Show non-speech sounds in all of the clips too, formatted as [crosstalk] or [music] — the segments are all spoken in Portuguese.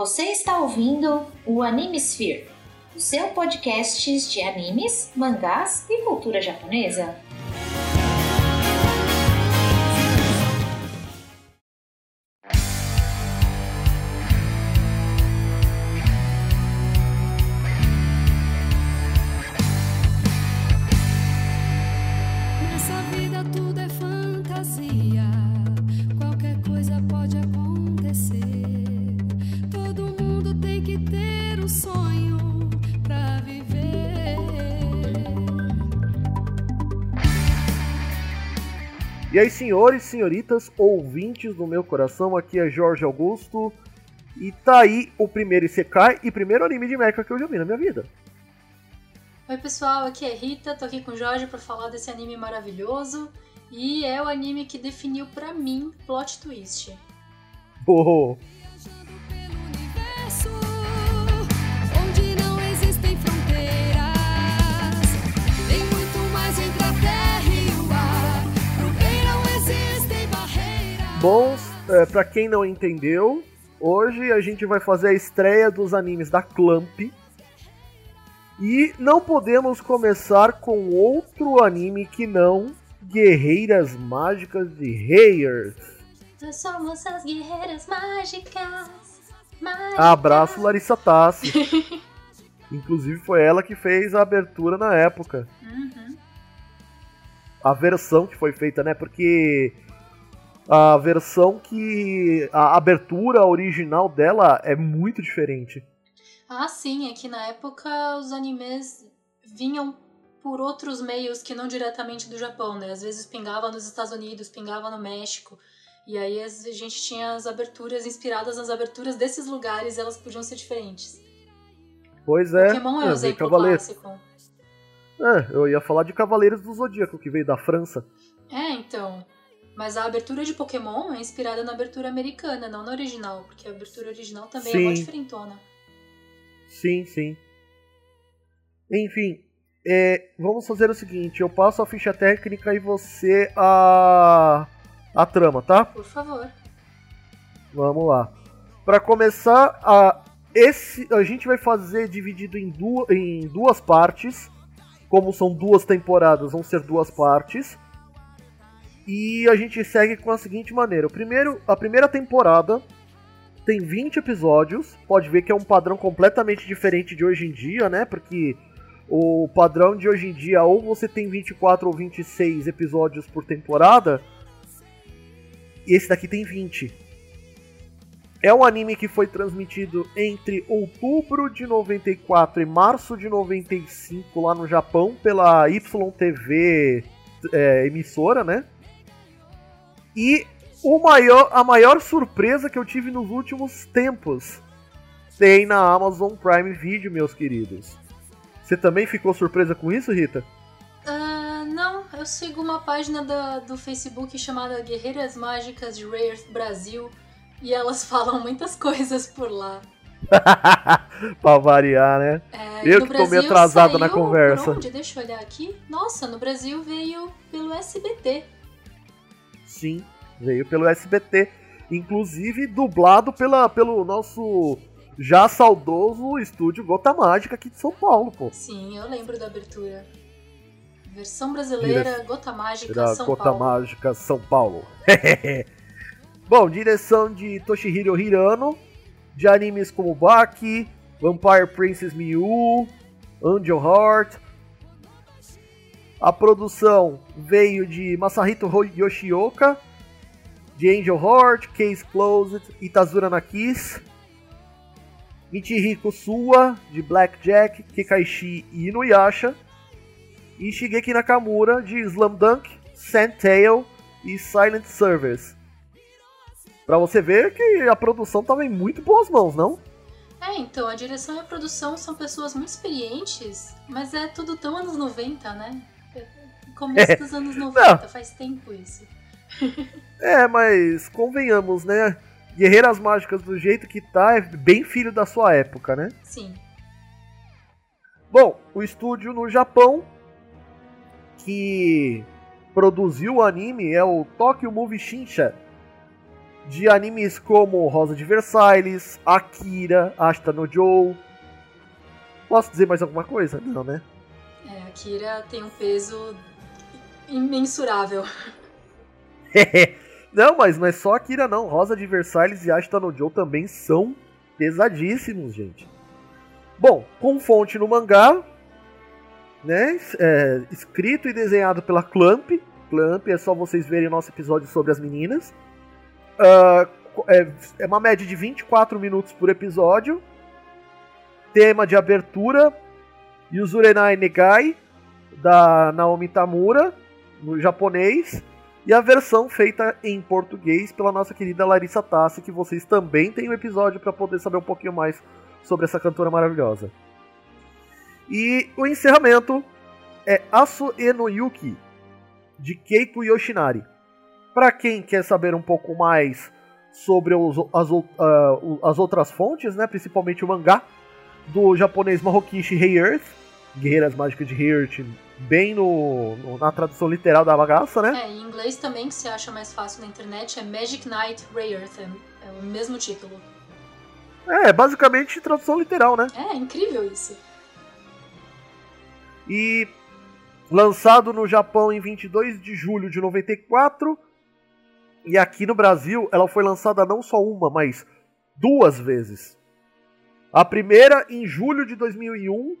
Você está ouvindo o Animesphere, o seu podcast de animes, mangás e cultura japonesa. E aí, senhores, senhoritas, ouvintes do meu coração, aqui é Jorge Augusto. E tá aí o primeiro Isekai e primeiro anime de mecha que eu já vi na minha vida. Oi pessoal, aqui é Rita, tô aqui com o Jorge pra falar desse anime maravilhoso e é o anime que definiu pra mim plot twist. Oh, bons, é, pra quem não entendeu, hoje a gente vai fazer a estreia dos animes da Clamp. E não podemos começar com outro anime que não Guerreiras Mágicas de Heirs. Nós somos as guerreiras mágicas. mágicas. Abraço Larissa Tassi. [laughs] Inclusive foi ela que fez a abertura na época. Uhum. A versão que foi feita, né? Porque a versão que. A abertura original dela é muito diferente. Ah, sim, é que na época os animes vinham por outros meios que não diretamente do Japão, né? Às vezes pingava nos Estados Unidos, pingava no México. E aí a gente tinha as aberturas inspiradas nas aberturas desses lugares e elas podiam ser diferentes. Pois é. Pokémon é eu vi exemplo Cavaleiro. clássico. É, eu ia falar de Cavaleiros do Zodíaco, que veio da França. É, então. Mas a abertura de Pokémon é inspirada na abertura americana, não na original, porque a abertura original também é Sim. mó diferentona. Sim, sim. Enfim, é, vamos fazer o seguinte: eu passo a ficha técnica e você a. a trama, tá? Por favor. Vamos lá. Pra começar, a, esse, a gente vai fazer dividido em, du em duas partes. Como são duas temporadas, vão ser duas partes. E a gente segue com a seguinte maneira: o primeiro, a primeira temporada tem 20 episódios. Pode ver que é um padrão completamente diferente de hoje em dia, né? Porque o padrão de hoje em dia, ou você tem 24 ou 26 episódios por temporada, e esse daqui tem 20. É um anime que foi transmitido entre outubro de 94 e março de 95 lá no Japão pela YTV é, emissora, né? E o maior, a maior surpresa que eu tive nos últimos tempos tem na Amazon Prime Video, meus queridos. Você também ficou surpresa com isso, Rita? Ah, não, eu sigo uma página da- do Facebook chamada Guerreiras Mágicas de Rare Brasil e elas [laughs] falam muitas coisas por lá. [laughs] pra variar, né? É, Eu que tô meio atrasado na saiu por conversa. Onde? Deixa eu olhar aqui. Nossa, no Brasil veio pelo SBT. Sim, veio pelo SBT. Inclusive dublado pela, pelo nosso já saudoso estúdio Gota Mágica aqui de São Paulo, pô. Sim, eu lembro da abertura. Versão brasileira, Dire- Gota Mágica, Da São Gota Paulo. Mágica São Paulo. [laughs] Bom, direção de Toshihiro Hirano, de animes como Baki, Vampire Princess Miu, Angel Heart. A produção veio de Masahito Yoshioka, de Angel Heart, Case Closed, Itazura Nakis, Michihiko Suwa, de Blackjack, Kekaishi e Inuyasha, e Shigeki Nakamura, de Slam Dunk, Sandtail e Silent Service. Pra você ver que a produção tava em muito boas mãos, não? É, então, a direção e a produção são pessoas muito experientes, mas é tudo tão anos 90, né? Começo dos anos 90, faz tempo isso. [laughs] É, mas convenhamos, né? Guerreiras Mágicas do jeito que tá é bem filho da sua época, né? Sim. Bom, o estúdio no Japão que produziu o anime é o Tokyo Movie Shinsha, de animes como Rosa de Versailles, Akira, Ashita no Joe. Posso dizer mais alguma coisa? Não, né? É, a Kira tem um peso imensurável. [laughs] não, mas não é só Akira não. Rosa de Versailles e Ashita no Joe também são pesadíssimos, gente. Bom, com fonte no mangá, né? É, escrito e desenhado pela Clamp. Clamp é só vocês verem o nosso episódio sobre as meninas. Uh, é, é uma média de 24 minutos por episódio. Tema de abertura: Yuzurenai Negai, da Naomi Tamura, no japonês. E a versão feita em português pela nossa querida Larissa Tassi, que vocês também têm um episódio para poder saber um pouquinho mais sobre essa cantora maravilhosa. E o encerramento é Asu Eno Yuki, de Keiko Yoshinari. Para quem quer saber um pouco mais sobre os, as, uh, as, outras fontes, né, principalmente o mangá do japonês Mahokishi Hey Earth, Guerreiras Mágicas de Earth, bem no, no, na tradução literal da bagaça, né? É, em inglês também, que se acha mais fácil na internet, é Magic Knight Ray Earth, é, é o mesmo título. É, basicamente tradução literal, né? É, incrível isso. E lançado no Japão em 22 de julho de 94, e aqui no Brasil ela foi lançada não só uma, mas duas vezes. A primeira em julho de 2001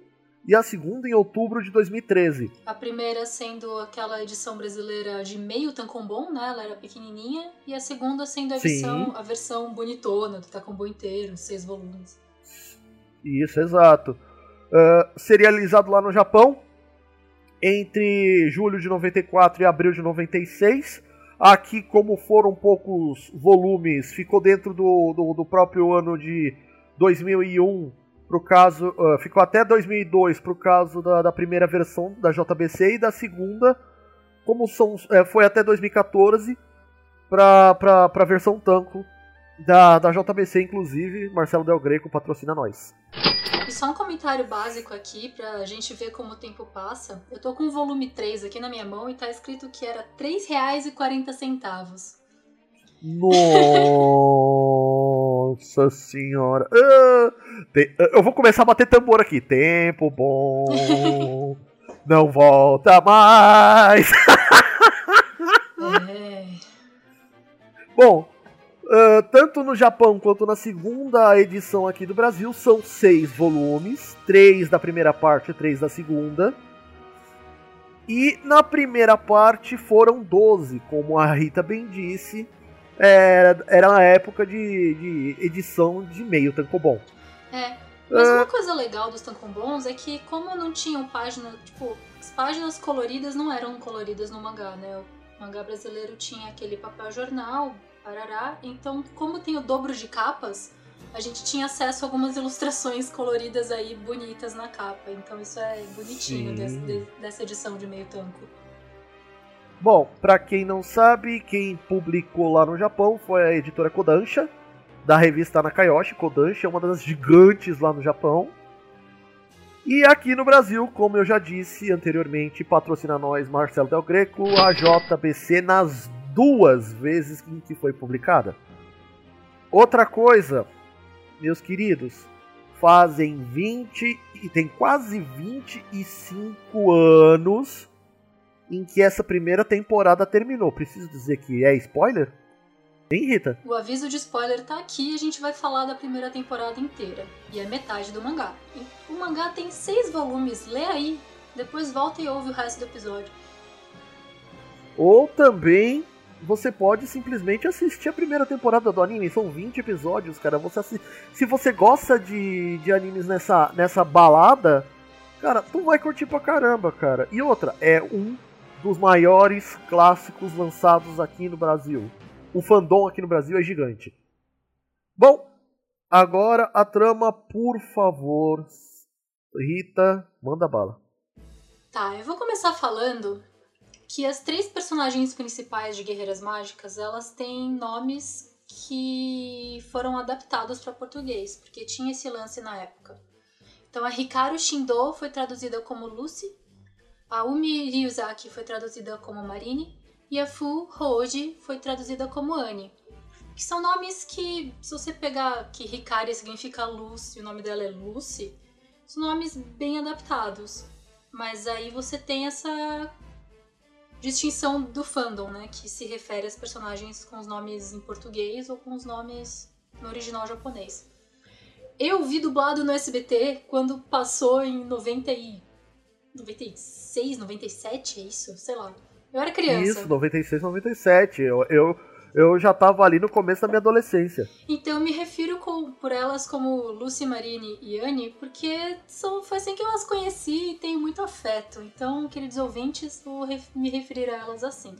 e a segunda em outubro de 2013. A primeira sendo aquela edição brasileira de meio tankobon, né? Ela era pequenininha. E a segunda sendo a, versão, a versão bonitona do tankobon inteiro, seis volumes. Isso, exato. Uh, serializado lá no Japão entre julho de 94 e abril de 96. Aqui, como foram poucos volumes, ficou dentro do, do, do próprio ano de 2001 pro caso, uh, ficou até 2002 pro caso da, da, primeira versão da JBC e da segunda, como são, é, foi até 2014 para a versão Tanco da, da JBC, inclusive, Marcelo Del Greco patrocina nós. E só um comentário básico aqui pra gente ver como o tempo passa. Eu tô com o volume 3 aqui na minha mão e tá escrito que era R$ 3,40. Nossa senhora. Ah, te, eu vou começar a bater tambor aqui. Tempo bom. não volta mais. é. Bom, Uh, tanto no Japão quanto na segunda edição aqui do Brasil, são seis volumes, três da primeira parte e três da segunda. E na primeira parte foram 12, como a Rita bem disse, era, era a época de, de edição de meio tankobon. É, mas uh, uma coisa legal dos tankobons é que como não tinham página, tipo, as páginas coloridas não eram coloridas no mangá, né? O mangá brasileiro tinha aquele papel jornal, parará. Então, como tem o dobro de capas, a gente tinha acesso a algumas ilustrações coloridas aí bonitas na capa. Então isso é bonitinho desse, dessa edição de meio tanco. Bom, para quem não sabe, quem publicou lá no Japão foi a editora Kodansha, da revista Nakayoshi. Kodansha é uma das gigantes lá no Japão. E aqui no Brasil, como eu já disse anteriormente, patrocina nós Marcelo Del Greco, a JBC nas duas vezes em que foi publicada. Outra coisa, meus queridos, fazem 20 e tem quase 25 anos em que essa primeira temporada terminou. Preciso dizer que é spoiler? Hein, Rita? O aviso de spoiler tá aqui e a gente vai falar da primeira temporada inteira. E é metade do mangá. O mangá tem seis volumes, lê aí. Depois volta e ouve o resto do episódio. Ou também você pode simplesmente assistir a primeira temporada do anime. São 20 episódios, cara. Você assi... Se você gosta de, de animes nessa, nessa balada, cara, tu vai curtir pra caramba, cara. E outra, é um dos maiores clássicos lançados aqui no Brasil. O fandom aqui no Brasil é gigante. Bom, agora a trama, por favor. Rita, manda bala. Tá, eu vou começar falando que as três personagens principais de Guerreiras Mágicas, elas têm nomes que foram adaptados para português, porque tinha esse lance na época. Então a Hikaru Shindo foi traduzida como Lucy, a Umi Ryuzaki foi traduzida como Marine e a Fu Hoji foi traduzida como Anne. Que são nomes que, se você pegar que Hikari significa luz e o nome dela é Lucy, são nomes bem adaptados. Mas aí você tem essa distinção do fandom, né? Que se refere às personagens com os nomes em português ou com os nomes no original japonês. Eu vi dublado no SBT quando passou em 90 e... 96, 97, é isso? Sei lá. Eu era criança. Isso, 96, 97. Eu, eu, eu já tava ali no começo da minha adolescência. Então eu me refiro com- por elas como Lucy, Marine e Anne, porque são, foi assim que eu as conheci e tenho muito afeto. Então, queridos ouvintes, vou ref- me referir a elas assim.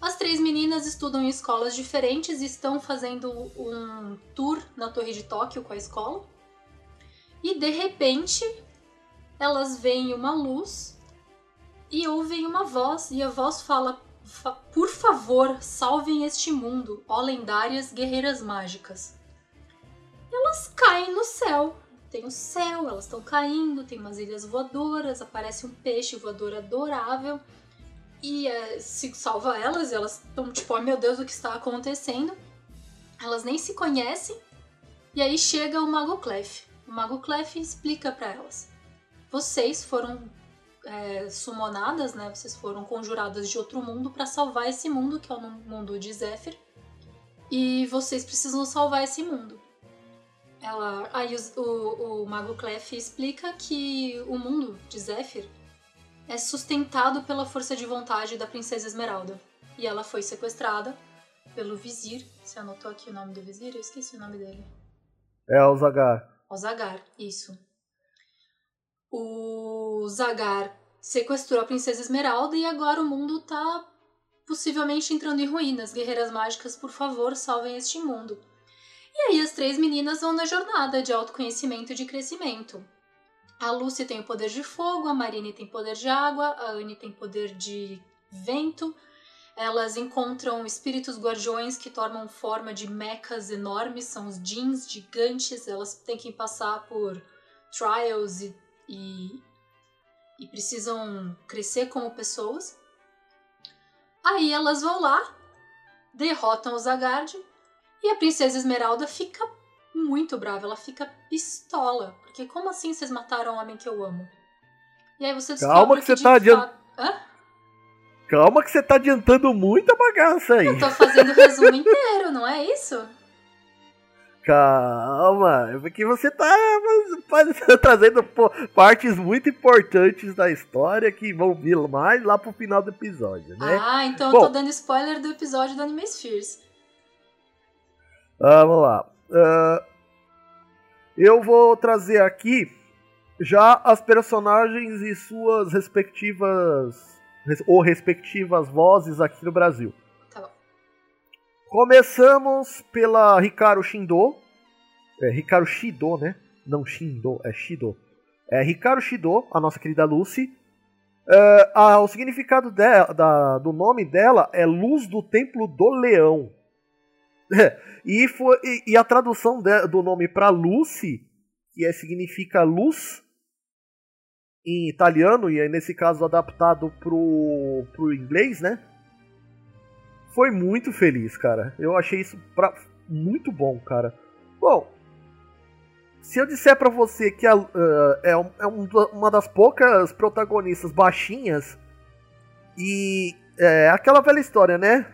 As três meninas estudam em escolas diferentes e estão fazendo um tour na Torre de Tóquio com a escola. E de repente, elas veem uma luz e ouvem uma voz, e a voz fala: "Fa- Por favor, salvem este mundo, ó lendárias guerreiras mágicas. Elas caem no céu. Tem o céu, elas estão caindo, tem umas ilhas voadoras, aparece um peixe voador adorável e eh, se salva elas, e elas estão tipo, oh meu Deus, o que está acontecendo? Elas nem se conhecem. E aí chega o Mago Clef. O Mago Clef explica para elas: vocês foram é, sumonadas, né? Vocês foram conjuradas de outro mundo para salvar esse mundo, que é o mundo de Zephyr. E vocês precisam salvar esse mundo. Ela, aí os- o, o Mago Clef explica que o mundo de Zephyr é sustentado pela força de vontade da Princesa Esmeralda. E ela foi sequestrada pelo Vizir. Você anotou aqui o nome do Vizir? Eu esqueci o nome dele. É o Zagar. O Zagar, isso. O Zagar sequestrou a Princesa Esmeralda e agora o mundo tá possivelmente entrando em ruínas. Guerreiras mágicas, por favor, salvem este mundo. E aí as três meninas vão na jornada de autoconhecimento e de crescimento. A Lucy tem o poder de fogo, a Marine tem poder de água, a Anne tem poder de vento. Elas encontram espíritos guardiões que tomam forma de mechas enormes, são os jeans gigantes. Elas têm que passar por trials e, e, e precisam crescer como pessoas. Aí elas vão lá, derrotam o Zagard e a Princesa Esmeralda fica muito brava, ela fica pistola. Porque como assim vocês mataram o homem que eu amo? E aí você Calma que você de tá adiant- fato- Hã? Calma que você tá adiantando muita bagaça aí. Eu tô fazendo o resumo inteiro, não é isso? Calma, porque você tá [laughs] trazendo partes muito importantes da história que vão vir mais lá pro final do episódio, né? Ah, então eu Bom. tô dando spoiler do episódio do Anime Spheres. Ah, vamos lá. Ah, eu vou trazer aqui já as personagens e suas respectivas res- ou respectivas vozes aqui no Brasil. Começamos pela Hikaru Shindo. É, Hikaru Shido, né? Não Shindo, é Shido. É Hikaru Shido, a nossa querida Lucy. É, o significado de- da- do nome dela é Luz do Templo do Leão. e, foi, e, e a tradução de- do nome para Lucy, que é, significa luz em italiano, e aí nesse caso adaptado pro, pro inglês, né? Foi muito feliz, cara. Eu achei isso pra- muito bom, cara. Bom, se eu disser pra você que a, ah, é, um- é um uma das poucas protagonistas baixinhas e é aquela velha história, né?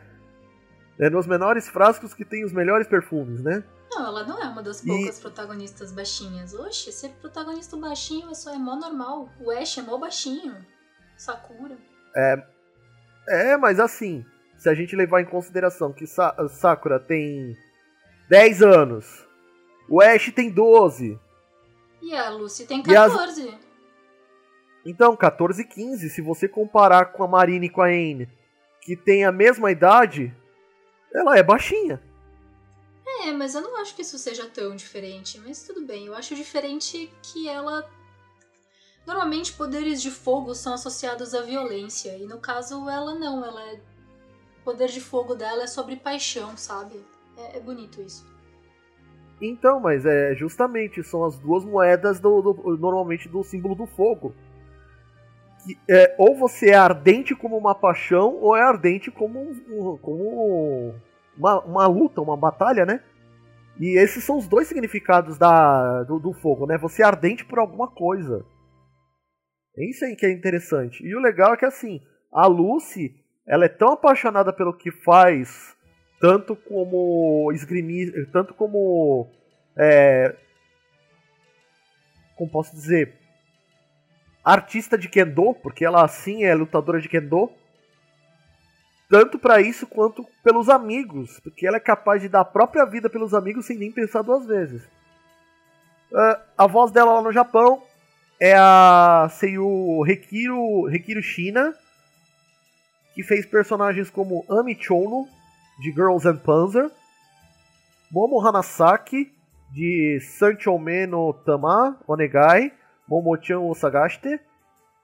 É nos menores frascos que tem os melhores perfumes, né? Não, ela não é uma das E- poucas protagonistas baixinhas. Oxe, ser protagonista baixinho é só é mó normal. O Ash é mó baixinho. Sakura. É, mas assim, se a gente levar em consideração que Sa- Sakura tem 10 anos, o Ash tem 12, E a Lucy tem E as- 14. então 14 e 15, se você comparar com a Marine e com a Anne, que tem a mesma idade, ela é baixinha. É, mas eu não acho que isso seja tão diferente. Mas tudo bem, eu acho diferente que ela. Normalmente poderes de fogo são associados à violência. E no caso, ela não. Ela é. Poder de fogo dela é sobre paixão, sabe? É, é bonito isso. Então, mas é justamente, são as duas moedas do, do- normalmente do símbolo do fogo. Que é, ou você é ardente como uma paixão, ou é ardente como, como uma, uma luta, uma batalha, né? E esses são os dois significados da, do, do fogo, né? Você é ardente por alguma coisa. É isso aí que é interessante. E o legal é que assim, a Lucy, ela é tão apaixonada pelo que faz, tanto como esgrimir, tanto como é, como posso dizer, artista de kendo, porque ela sim é lutadora de kendo. Tanto para isso quanto pelos amigos, porque ela é capaz de dar a própria vida pelos amigos sem nem pensar duas vezes. Uh, a voz dela lá no Japão é a Seiyu Hikiro, Hikiro Shina, que fez personagens como Ami Chono, de Girls and Panzer, Momo Hanasaki, de Sanchoume no Tama Onegai, Momochan Osagashite,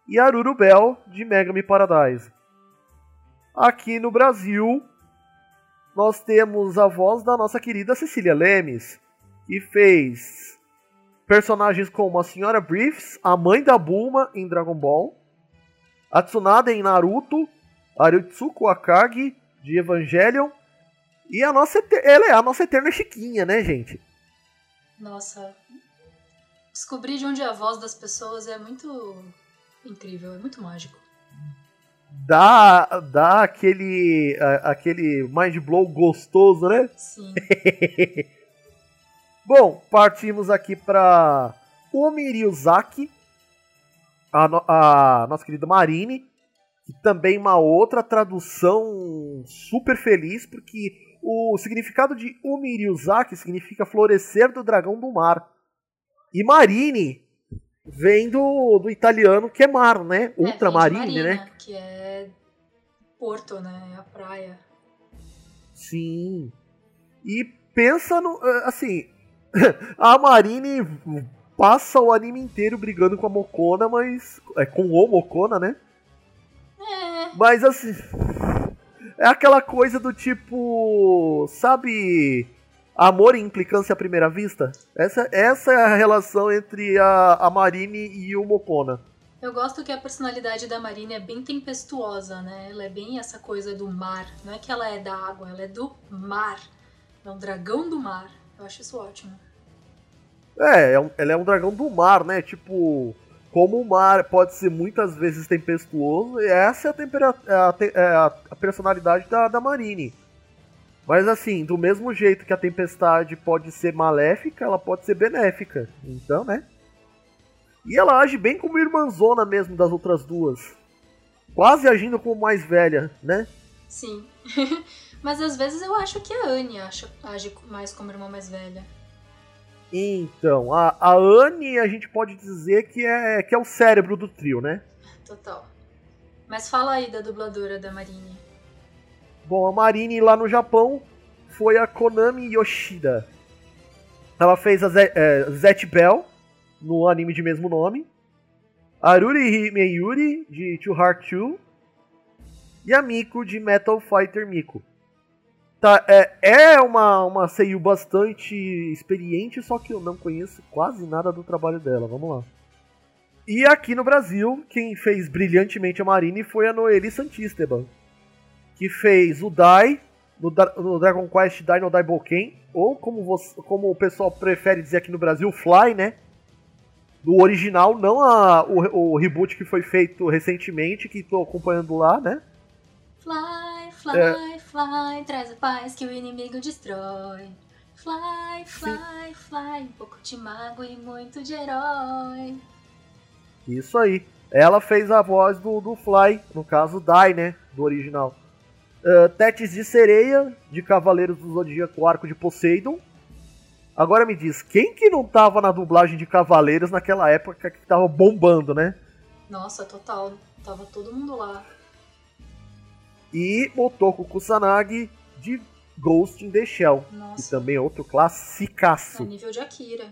e Aruru Bell, de Megami Paradise. Aqui no Brasil, nós temos a voz da nossa querida Cecília Lemes, que fez personagens como a Senhora Briefs, a mãe da Bulma em Dragon Ball, a Tsunade em Naruto, a Ryutsuko Akagi de Evangelion, e a nossa, ela é a nossa eterna Chiquinha, né, gente? Nossa. Descobrir de onde é a voz das pessoas é muito incrível, é muito mágico. Dá, dá aquele, aquele mind blow gostoso, né? Sim. [laughs] Bom, partimos aqui para Omi Ryuzaki, a, no, a nossa querida Marine, que também uma outra tradução super feliz, porque o significado de Umiryuzaki significa florescer do dragão do mar. E Marine vem do, do italiano que é mar, né? É, Ultramarine, Marina, né? Que é porto, né? É a praia. Sim. E pensa no. Assim. [laughs] a Marine passa o anime inteiro brigando com a Mokona, mas. É com o Mokona, né? É. Mas assim. É aquela coisa do tipo. Sabe. Amor e implicância à primeira vista? Essa, essa é a relação entre a, a Marine e o Mokona. Eu gosto que a personalidade da Marina é bem tempestuosa, né? Ela é bem essa coisa do mar. Não é que ela é da água, ela é do mar. É um dragão do mar. Eu acho isso ótimo. É, é ela é um dragão do mar, né? Tipo, como o mar pode ser muitas vezes tempestuoso, essa é a, tempera- é é a- a personalidade da, da Marine. Mas assim, do mesmo jeito que a tempestade pode ser maléfica, ela pode ser benéfica. Então, né? E ela age bem como irmãzona mesmo das outras duas. Quase agindo como mais velha, né? Sim. [laughs] Mas às vezes eu acho que a Anne age mais como irmã mais velha. Então, a, a Anne a gente pode dizer que é, que é o cérebro do trio, né? Total. Mas fala aí da dubladora da Marine. Bom, a Marine lá no Japão foi a Konami Yoshida. Ela fez a é, Zet Bell no anime de mesmo nome. Aruri Meyuri de Two Heart 2. E a Miko de Metal Fighter Miko. Tá, é, é uma, uma seiyuu bastante experiente, só que eu não conheço quase nada do trabalho dela. Vamos lá. E aqui no Brasil, quem fez brilhantemente a Marine foi a Noeli Santisteban que fez o Dai no, no Dragon Quest Dai no Daiboken, ou como, você- como o pessoal prefere dizer aqui no Brasil, Fly, né? No original, não a, o, o reboot que foi feito recentemente, que tô acompanhando lá, né? Fly, fly, É. fly, traz a paz que o inimigo destrói. Fly, fly, fly, um pouco de mago e muito de herói. Isso aí. Ela fez a voz do, do Fly, no caso Dai, né? Do original. Uh, Tétis de Sereia, de Cavaleiros do Zodíaco Arco de Poseidon. Agora me diz, quem que não tava na dublagem de Cavaleiros naquela época que tava bombando, né? Nossa, total. Tava todo mundo lá. E Motoko Kusanagi de Ghost in the Shell, que Nossa, também é outro é classicaço. nível de Akira.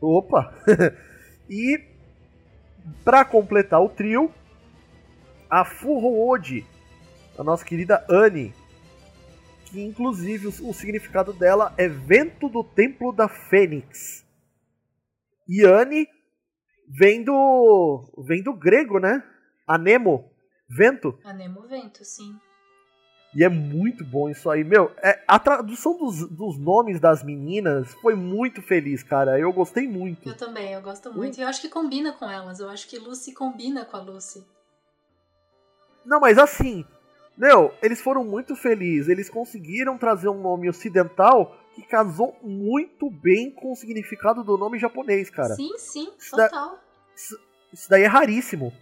Opa! [laughs] e para completar o trio, a Furo Odi, a nossa querida Anne, que inclusive o, o significado dela é vento do templo da Fênix. E Anne vem do vem do grego, né? Anemo, vento. A Nemo Vento, sim. E é muito bom isso aí. Meu, é, a tradução dos, dos nomes das meninas foi muito feliz, cara. Eu gostei muito. Eu também, eu gosto muito. E eu acho que combina com elas. Eu acho que Lucy combina com a Lucy. Não, mas assim, meu, eles foram muito felizes. Eles conseguiram trazer um nome ocidental que casou muito bem com o significado do nome japonês, cara. Sim, sim, Isso da- total. Isso daí é raríssimo.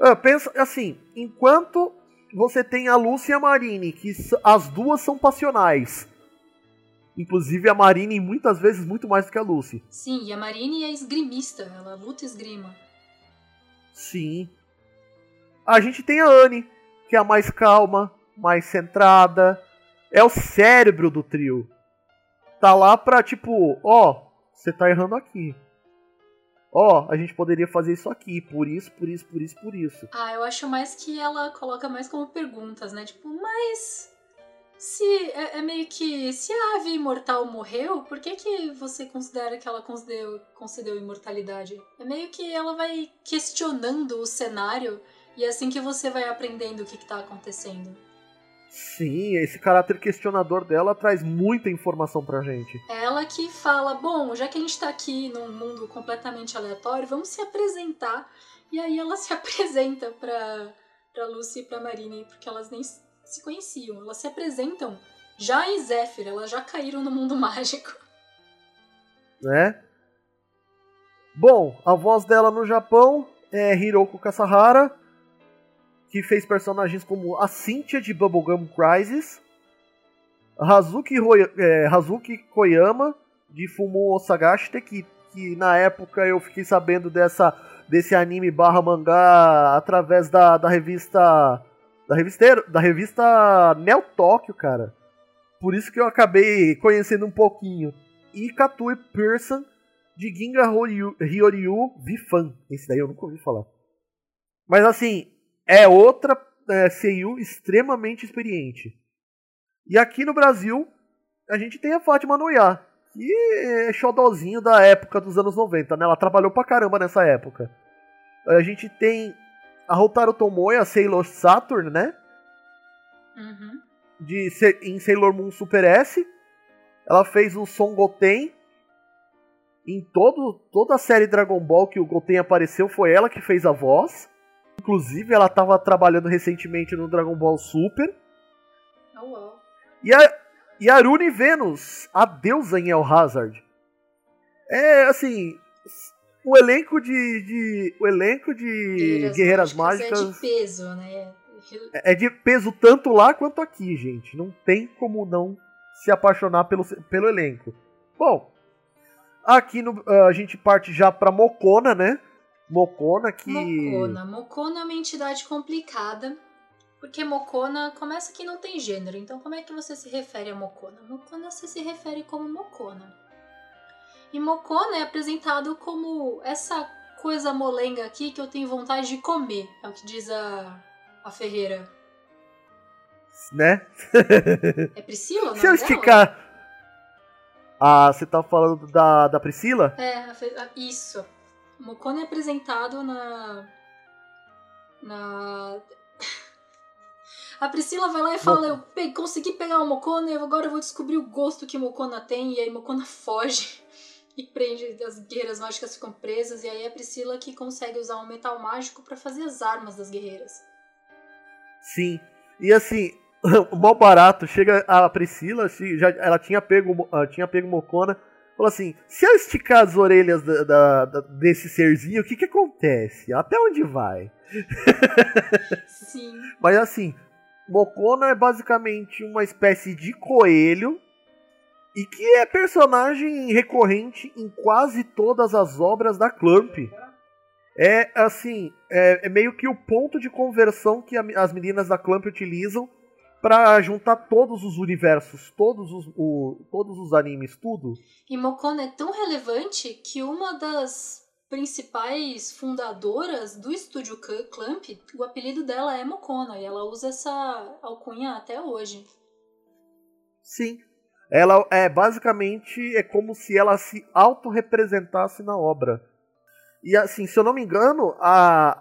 Ah, pensa assim, enquanto você tem a Lucy e a Marine, que as duas são passionais. Inclusive a Marine muitas vezes muito mais do que a Lucy. Sim, e a Marine é esgrimista. Ela luta esgrima. Sim. A gente tem a Anne, que é a mais calma, mais centrada. É o cérebro do trio. Tá lá pra tipo, ó, você tá errando aqui. Ó, a gente poderia fazer isso aqui, por isso, por isso, por isso, por isso. Ah, eu acho mais que ela coloca mais como perguntas, né? Tipo, mas. Se. É, é meio que. Se a ave imortal morreu, por que, que você considera que ela concedeu, concedeu imortalidade? É meio que ela vai questionando o cenário e é assim que você vai aprendendo o que, que tá acontecendo. Sim, esse caráter questionador dela traz muita informação pra gente. Ela que fala: bom, já que a gente tá aqui num mundo completamente aleatório, vamos se apresentar. E aí ela [laughs] se apresenta pra, pra Lucy e pra Marine, porque elas nem se conheciam. Elas se apresentam já em Zephyr, elas já caíram no mundo [laughs] mágico. né? Bom, a voz dela no Japão é Hiroko Kasahara, que fez personagens como a Cynthia de Bubblegum Crisis, Hazuki, Hoi- é, Hazuki Koyama de Fumo Osagashite, que, que na época eu fiquei sabendo dessa, desse anime barra mangá através da, da revista da revista, da revista Neo Tóquio, cara. Por isso que eu acabei conhecendo um pouquinho. E Katui Pearson de Ginga Horyu- Ryoryu Vifan. Esse daí eu nunca ouvi falar. Mas assim, é outra é, extremamente experiente. E aqui no Brasil, a gente tem a Fátima Noyá, que é xodozinho da época dos anos 90, né? Ela trabalhou pra caramba nessa época. A gente tem a Hotaru Tomoe, a Sailor Saturn, né? Uhum. de em Sailor Moon Super S. Ela fez o Son Goten. Em todo, toda a série Dragon Ball que o Goten apareceu, foi ela que fez a voz. Inclusive, ela estava trabalhando recentemente no Dragon Ball Super. Oh, uau. E a, e a Rune Venus, a deusa em El Hazard. É, assim... O elenco de... de- o elenco de Guerreiras, Mágicas... É de peso, né? é de peso tanto lá quanto aqui, gente. Não tem como não se apaixonar pelo, pelo elenco. Bom, aqui no, a gente parte já pra Mocona, né? Mocona que. Mocona. Mocona é uma entidade complicada, porque Mocona começa que não tem gênero. Então, como é que você se refere a Mocona? Mocona você se refere como Mocona. E Mocona é apresentado como essa coisa molenga aqui que eu tenho vontade de comer. É o que diz a, a Ferreira. Né? É Priscila? [laughs] Se eu esticar. Ah, você tá falando da, da Priscila? É, a- isso. Mocona é apresentado na. Na. [laughs] A Priscila vai lá e fala: Eu pe- consegui pegar o Mocona e agora eu vou descobrir o gosto que Mocona tem. E aí Mocona [laughs] foge e prende. As guerreiras mágicas ficam presas. E aí é a Priscila que consegue usar um metal mágico pra fazer as armas das guerreiras. Sim. E assim, [laughs] mal barato, chega a Priscila, se já, ela tinha pego, ah, tinha pego Mocona, falou assim: se eu esticar as orelhas da- da- da- desse serzinho, o que que acontece? Até onde vai? [laughs] Sim. Mas assim, Mocona é basicamente uma espécie de coelho e que é personagem recorrente em quase todas as obras da Clamp. É assim, é, é meio que o ponto de conversão que a- as meninas da Clamp utilizam pra juntar todos os universos, todos os, o- todos os animes, tudo. E Mocona é tão relevante que uma das principais fundadoras do estúdio Cl- Clamp, o apelido dela é Mocona, e ela usa essa alcunha até hoje. Sim. Ela é basicamente é como se ela se autorrepresentasse na obra. E assim, se eu não me engano, a,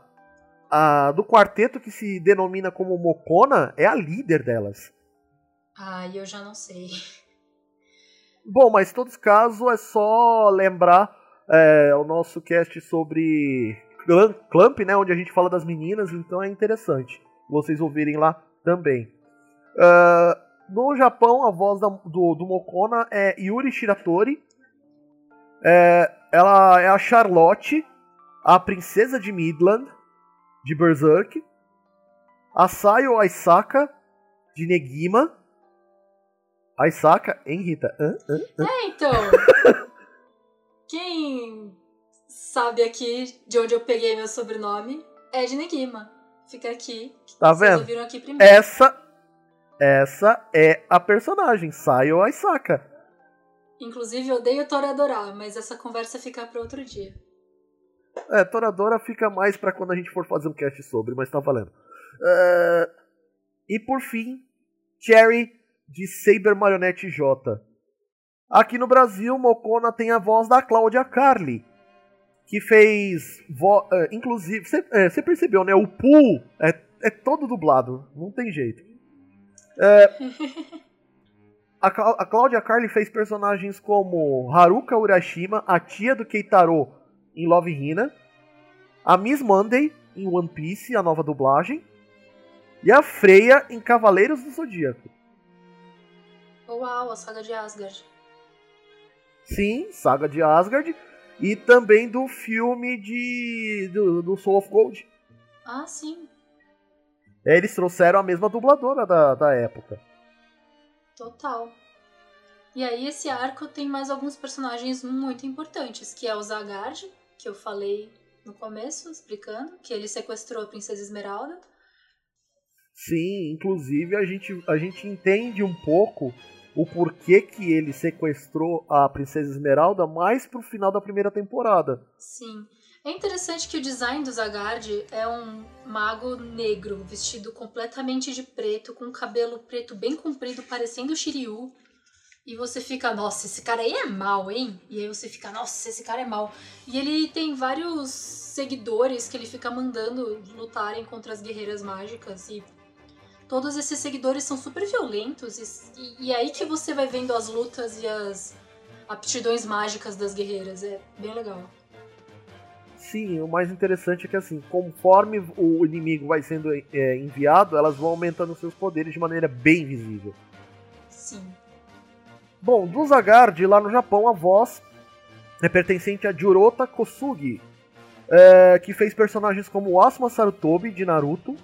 a do quarteto que se denomina como Mokona é a líder delas. Ai, eu já não sei. Bom, mas em todos os casos é só lembrar é, o nosso cast sobre Clam- Clamp, né? Onde a gente fala das meninas, então é interessante vocês ouvirem lá também. Ah, no Japão, a voz da- do, do Mokona é Yuri Shiratori. É, ela é a Charlotte, a princesa de Midland, de Berserk. A Sayo Aisaka, de Negima. Aisaka, hein, Rita? Hã? Hã? É, então. [laughs] Quem sabe aqui de onde eu peguei meu sobrenome é de Negima. Fica aqui. Tá vendo? aqui primeiro. Essa, essa é a personagem, Sayo Aisaka. Inclusive, eu odeio Toradora, mas essa conversa fica para outro dia. É, Toradora fica mais pra quando a gente for fazer um cast sobre, mas tá valendo. É, e por fim, Cherry de Saber Marionette J. Aqui no Brasil, Mokona tem a voz da Cláudia Carli, que fez. é, inclusive, você percebeu, né? O Pooh é, é todo dublado, não tem jeito. É, a, a Cláudia Carli fez personagens como Haruka Urashima, a tia do Keitaro em Love Hina, a Miss Monday em One Piece, a nova dublagem, e a Freya em Cavaleiros do Zodíaco. Uau, a saga de Asgard. Sim, saga de Asgard, e também do filme de do, do Soul of Gold. Ah, sim. Eles trouxeram a mesma dubladora da, da época. Total. E aí, esse arco tem mais alguns personagens muito importantes, que é o Zagard, que eu falei no começo, explicando, que ele sequestrou a Princesa Esmeralda. Sim, inclusive a gente, a gente entende um pouco o porquê que ele sequestrou a Princesa Esmeralda mais pro final da primeira temporada. Sim. É interessante que o design do Zagard é um mago negro, vestido completamente de preto, com cabelo preto bem comprido, parecendo o Shiryu. E você fica, nossa, esse cara aí é mal, hein? E aí você fica, nossa, esse cara é mal. E ele tem vários seguidores que ele fica mandando lutarem contra as guerreiras mágicas. E todos esses seguidores são super violentos. E, e aí que você vai vendo as lutas e as aptidões mágicas das guerreiras. É bem legal. Sim, o mais interessante é que assim, conforme o inimigo vai sendo é, enviado, elas vão aumentando seus poderes de maneira bem visível. Sim. Bom, do Zagard, lá no Japão, a voz é pertencente a Jurota Kosugi, é, que fez personagens como o Asuma Sarutobi, de Naruto,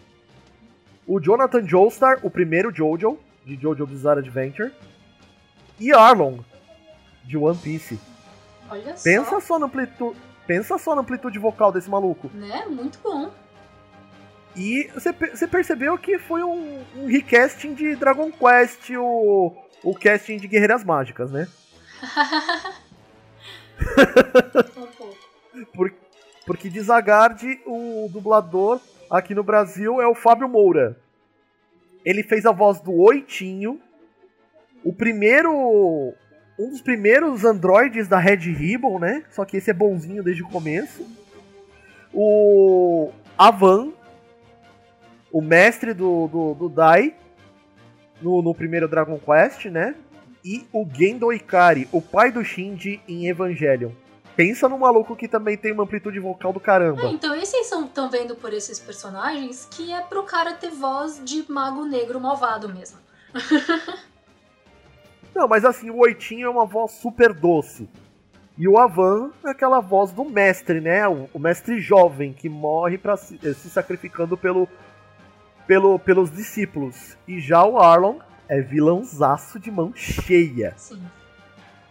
o Jonathan Joestar, o primeiro Jojo, de Jojo Bizarre Adventure, e Arlong, de One Piece. Olha Pensa só. só, na amplitude, pensa só na amplitude vocal desse maluco. Né? Muito bom. E você pe- você percebeu que foi um, um recasting de Dragon Quest, o, o casting de Guerreiras Mágicas, né? [laughs] Por- porque de Zagard, o dublador aqui no Brasil é o Fábio Moura. Ele fez a voz do Oitinho, o primeiro. Um dos primeiros androides da Red Ribbon, né? Só que esse é bonzinho desde o começo. O Avan, o mestre do, do, do Dai, no, no primeiro Dragon Quest, né? E o Gendo Ikari, o pai do Shinji em Evangelion. Pensa no maluco que também tem uma amplitude vocal do É, caramba. então, e vocês estão vendo por esses personagens que é pro cara ter voz de mago negro malvado mesmo. [laughs] Não, mas assim, o Oitinho é uma voz super doce. E o Avan é aquela voz do mestre, né? O, o mestre jovem que morre pra se, eh, se sacrificando pelo, pelo, pelos discípulos. E já o Arlong é vilãozaço de mão cheia. Sim.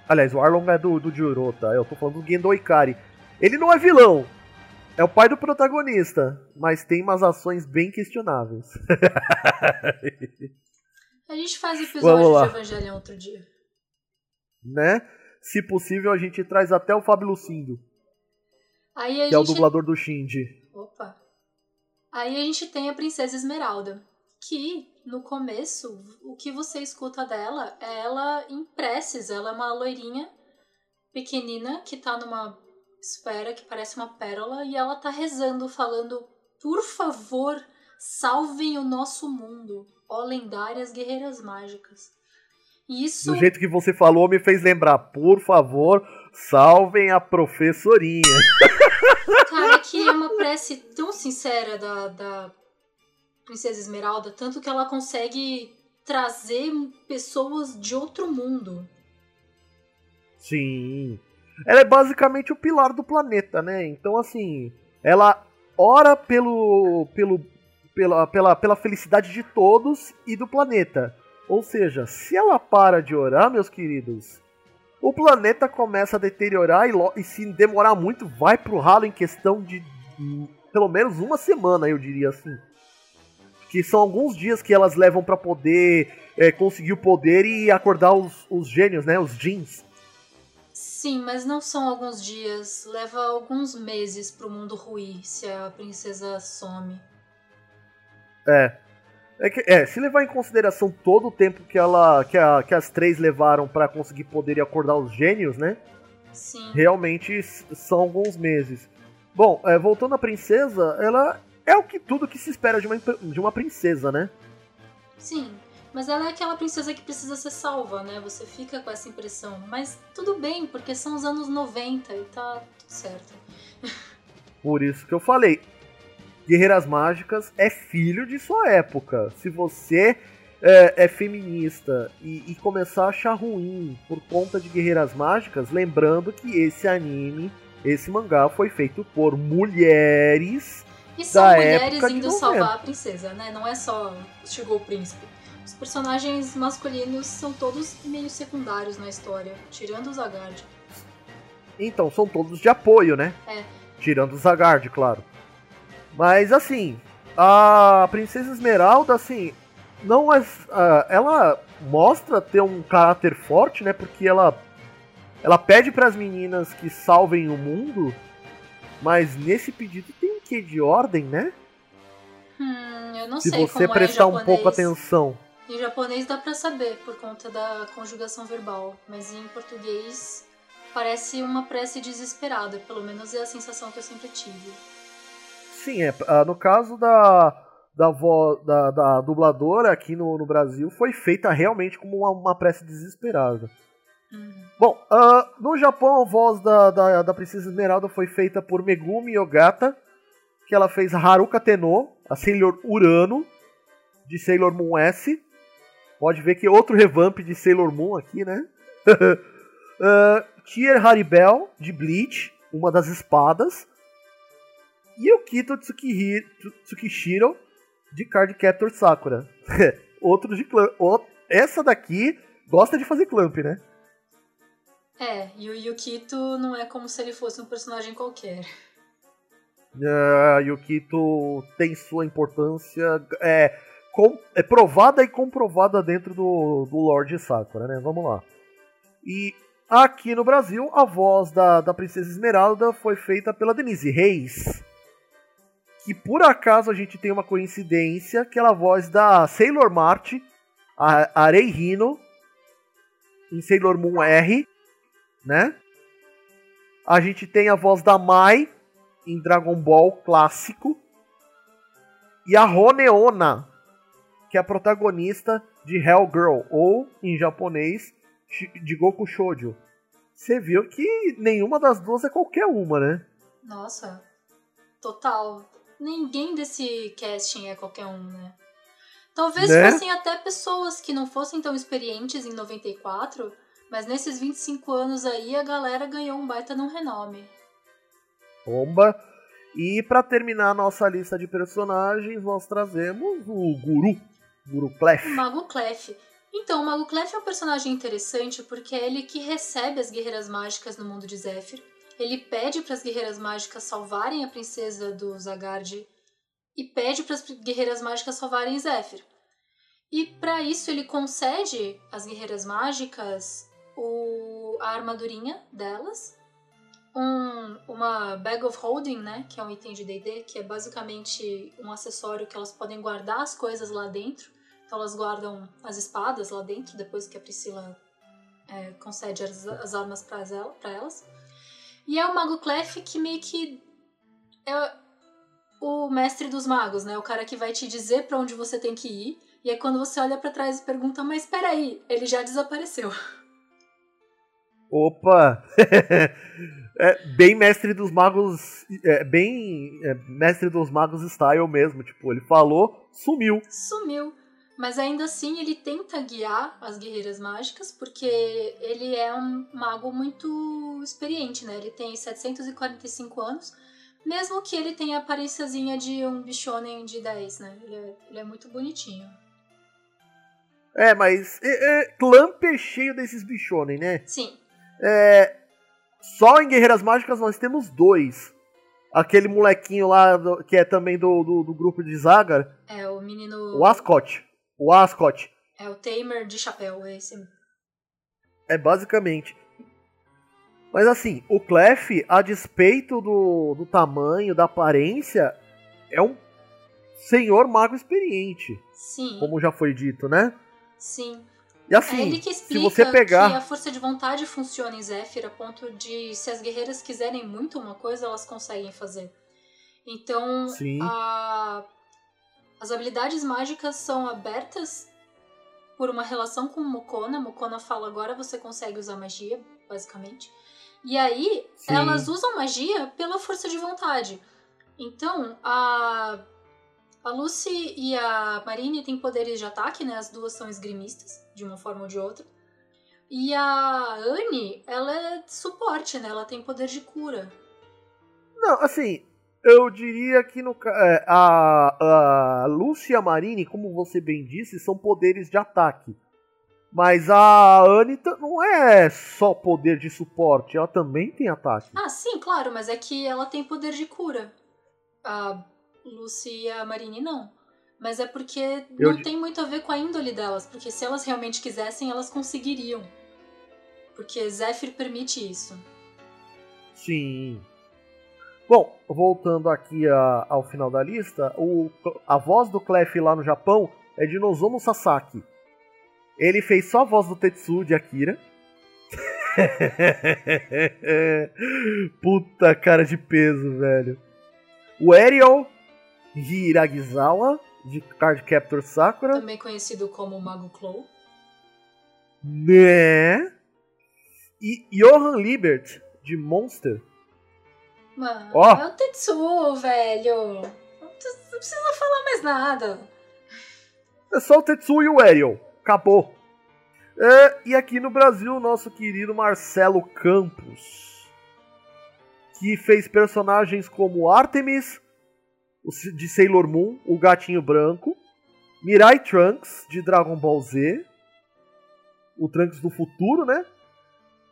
Aliás, o Arlong é do, do Juro, tá? Eu tô falando do Gendo Ikari. Ele não é vilão. É o pai do protagonista. Mas tem umas ações bem questionáveis. A gente faz episódio de Evangelion outro dia. né? Se possível, a gente traz até o Fábio Lucindo, Aí que é o gente. dublador do Shinji. Aí a gente tem a Princesa Esmeralda, que no começo, o que você escuta dela é ela em preces. Ela é uma loirinha pequenina que tá numa esfera que parece uma pérola e ela tá rezando, falando Por favor, salvem o nosso mundo, ó lendárias guerreiras mágicas. Isso Do jeito que você falou, me fez lembrar. Por favor, salvem a professorinha. Cara, é que é uma prece tão sincera da, da Princesa Esmeralda, tanto que ela consegue trazer pessoas de outro mundo. Sim. Ela é basicamente o pilar do planeta, né? Então, assim, ela ora pelo, pelo, pela, pela, pela felicidade de todos e do planeta. Ou seja, se ela para de orar, meus queridos, o planeta começa a deteriorar e, e se demorar muito, vai pro ralo em questão de hum, pelo menos uma semana, eu diria assim. Que são alguns dias que elas levam pra poder é, conseguir o poder e acordar os, os gênios, né? Os jeans. Sim, mas não são alguns dias, leva alguns meses pro mundo ruir se a princesa some. É. É, que- é, se levar em consideração todo o tempo que ela que, a- que as três levaram pra conseguir poder e acordar os gênios, né? Sim. Realmente são alguns meses. Bom, é, voltando à princesa, ela é o que tudo que se espera de uma, de uma princesa, né? Sim, mas ela é aquela princesa que precisa ser salva, né? Você fica com essa impressão. Mas tudo bem, porque são os anos 90 e tá tudo certo. [laughs] Por isso que eu falei. Guerreiras Mágicas é filho de sua época. Se você é, é feminista e, e começar a achar ruim por conta de Guerreiras Mágicas, lembrando que esse anime, esse mangá foi feito por mulheres. E são Da mulheres época indo 90. salvar a princesa, né? Não é só chegou o príncipe. Os personagens masculinos são todos meio secundários na história, tirando o Zagard. Então, são todos de apoio, né? É. Tirando o Zagard, claro. Mas assim, a Princesa Esmeralda, assim, não é. ela mostra ter um caráter forte, né? Porque ela. Ela pede para as meninas que salvem o mundo, mas nesse pedido tem um quê de ordem, né? Hum, eu não Se sei você como prestar é um pouco atenção. Em japonês dá pra saber por conta da conjugação verbal, mas em português parece uma prece desesperada, pelo menos é a sensação que eu sempre tive. Sim, é, ah, no caso da, da, vo, da, da dubladora aqui no, no Brasil, foi feita realmente como uma, uma prece desesperada. Uhum. Bom, ah, no Japão a voz da, da, da Princesa Esmeralda foi feita por Megumi Ogata, que ela fez Haruka Tenno, a Sailor Urano, de Sailor Moon S. Pode ver que outro revamp de Sailor Moon aqui, né? uh, [laughs] Kier Haribel, de Bleach, uma das espadas. E o Kito Tsukishiro, de Card Captor Sakura. [laughs] Outro de clã. Essa daqui gosta de fazer clamp, né? É, e o Yukito não é como se ele fosse um personagem qualquer. Uh, Yukito tem sua importância é, com- é provada e comprovada dentro do, do Lord Sakura, né? Vamos lá. E aqui no Brasil, a voz da, da Princesa Esmeralda foi feita pela Denise Reis. Que por acaso a gente tem uma coincidência, que ela é voz da Sailor Mart, a Arei Hino, em Sailor Moon R, né? A gente tem a voz da Mai em Dragon Ball clássico. E a Roneona, que é a protagonista de Hellgirl, ou em japonês, de Goku Shoujo. Você viu que nenhuma das duas é qualquer uma, né? Nossa, total. Ninguém desse casting é qualquer um, né? Talvez Né? fossem até pessoas que não fossem tão experientes em 94, mas nesses 25 anos aí a galera ganhou um baita num renome. Bomba. E pra terminar a nossa lista de personagens, nós trazemos o Guru, Guru Clef. O Mago Clef. Então, o Mago Clef é um personagem interessante porque é ele que recebe as guerreiras mágicas no mundo de Zephyr. Ele pede para as guerreiras mágicas salvarem a princesa do Zagard e pede para as guerreiras mágicas salvarem Zephyr. E para isso ele concede às guerreiras mágicas o, a armadurinha delas, um, uma bag of holding, né, que é um item de D&D, que é basicamente um acessório que elas podem guardar as coisas lá dentro. Então elas guardam as espadas lá dentro, depois que a Priscila é, concede as, as armas para elas. E é o Mago Clef que meio que. É, o mestre dos magos, né? O cara que vai te dizer pra onde você tem que ir. E aí quando você olha pra trás e pergunta, mas peraí, ele já desapareceu. Opa! [laughs] é bem mestre dos magos. É bem é, mestre dos magos style mesmo. Tipo, ele falou, sumiu. Sumiu. Mas ainda assim ele tenta guiar as guerreiras mágicas, porque ele é um mago muito experiente, né? Ele tem 745 anos, mesmo que ele tenha a aparênciazinha de um bichonem de 10, né? Ele é, ele é muito bonitinho. É, mas é, é, Clamp é cheio desses bichonem, né? Sim. É, só em Guerreiras Mágicas nós temos dois. Aquele molequinho lá, do- que é também do, do, do grupo de Zagar, É o menino. o Ascot. O Ascot. É o Tamer de chapéu, é esse. É basicamente. Mas assim, o Clef, a despeito do, do tamanho, da aparência, é um senhor mago experiente, Sim. como já foi dito, né? Sim. E assim, é ele que se explica você pegar. que a força de vontade funciona em Zephyr a ponto de, se as guerreiras quiserem muito uma coisa, elas conseguem fazer. Então, Sim. a- as habilidades mágicas são abertas por uma relação com Mokona. Mokona fala agora você consegue usar magia, basicamente. E aí, Sim. elas usam magia pela força de vontade. Então, a, a Lucy e a Marine têm poderes de ataque, né? As duas são esgrimistas, de uma forma ou de outra. E a Anne, ela é suporte, né? Ela tem poder de cura. Não, assim, eu diria que no, é, a, a Lucy e a Marine, como você bem disse, são poderes de ataque. Mas a Anitta não é só poder de suporte, ela também tem ataque. Ah, sim, claro, mas é que ela tem poder de cura. A Lucy e a Marine não. Mas é porque Eu não di- tem muito a ver com a índole delas, porque se elas realmente quisessem, elas conseguiriam. Porque Zephyr permite isso. Sim. Bom, voltando aqui a- ao final da lista, o, a voz do Clef lá no Japão é de Nozomu Sasaki. Ele fez só a voz do Tetsu de Akira. [laughs] Puta cara de peso, velho. O Ariel Hiragizawa, de Card Captor Sakura. Também conhecido como Mago Claw. Né? E Johan Liebert, de Monster. Mano, Ó. é o Tetsu, velho. Não precisa falar mais nada. É só o Tetsu e o Ariel. Acabou. É, e aqui no Brasil, o nosso querido Marcelo Campos. Que fez personagens como Artemis, de Sailor Moon, o Gatinho Branco. Mirai Trunks, de Dragon Ball Z. O Trunks do futuro, né?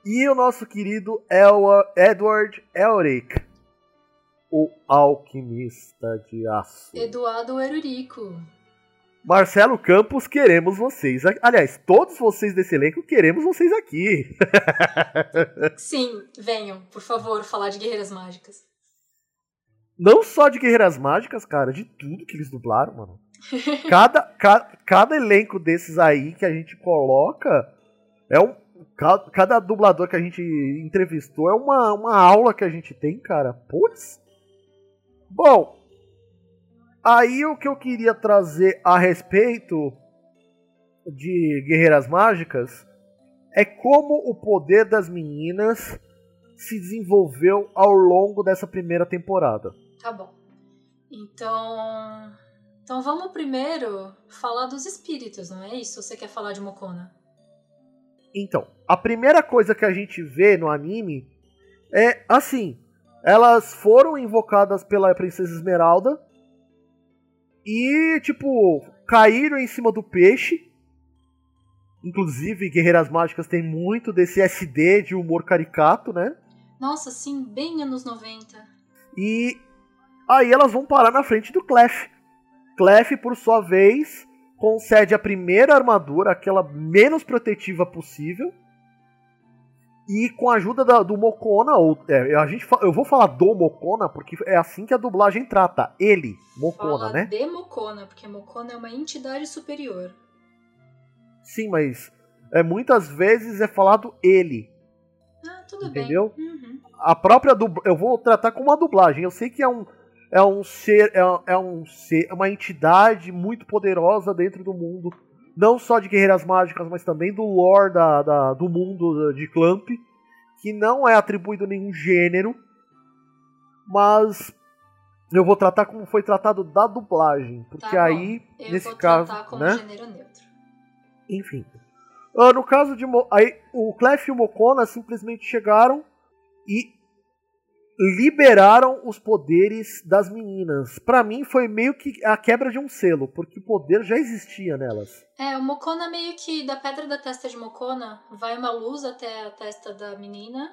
E o nosso querido Elwa- Edward Elric. O Alquimista de Aço. Eduardo Erurico. Marcelo Campos, queremos vocês. Aliás, todos vocês desse elenco queremos vocês aqui. [laughs] Sim, venham, por favor, falar de Guerreiras Mágicas. Não só de Guerreiras Mágicas, cara, de tudo que eles dublaram, mano. [laughs] Cada, ca- cada elenco desses aí que a gente coloca é um. ca- Cada dublador que a gente entrevistou é uma, uma aula que a gente tem, cara. Putz. Bom, aí o que eu queria trazer a respeito de Guerreiras Mágicas é como o poder das meninas se desenvolveu ao longo dessa primeira temporada. Tá bom. Então. Então vamos primeiro falar dos espíritos, não é isso? Você quer falar de Mokona? Então, a primeira coisa que a gente vê no anime é assim: elas foram invocadas pela Princesa Esmeralda e, tipo, caíram em cima do peixe. Inclusive, Guerreiras Mágicas tem muito desse SD de humor caricato, né? Nossa, sim, bem anos 90. E aí elas vão parar na frente do Clef. Clef, por sua vez, concede a primeira armadura, aquela menos protetiva possível. E com a ajuda da- do Mokona, ou, é, a gente, eu vou falar do Mokona porque é assim que a dublagem trata. Ele, Mokona, Fala né? de Mokona, porque Mokona é uma entidade superior. Sim, mas é, muitas vezes é falado ele. Ah, tudo Entendeu? bem. Uhum. a própria eu vou tratar como uma dublagem. Eu sei que é um é um ser, é, é um ser, é uma entidade muito poderosa dentro do mundo, não só de guerreiras mágicas, mas também do lore da, da do mundo de Clamp, que não é atribuído nenhum gênero, mas eu vou tratar como foi tratado da dublagem, porque Tá aí Eu nesse vou caso, tratar como né? gênero neutro. Enfim. Ah, no caso de. Mo- Aí, o Clef e o Mokona simplesmente chegaram e liberaram os poderes das meninas. Pra mim foi meio que a quebra de um selo, porque o poder já existia nelas. É, o Mokona meio que da pedra da testa de Mokona vai uma luz até a testa da menina,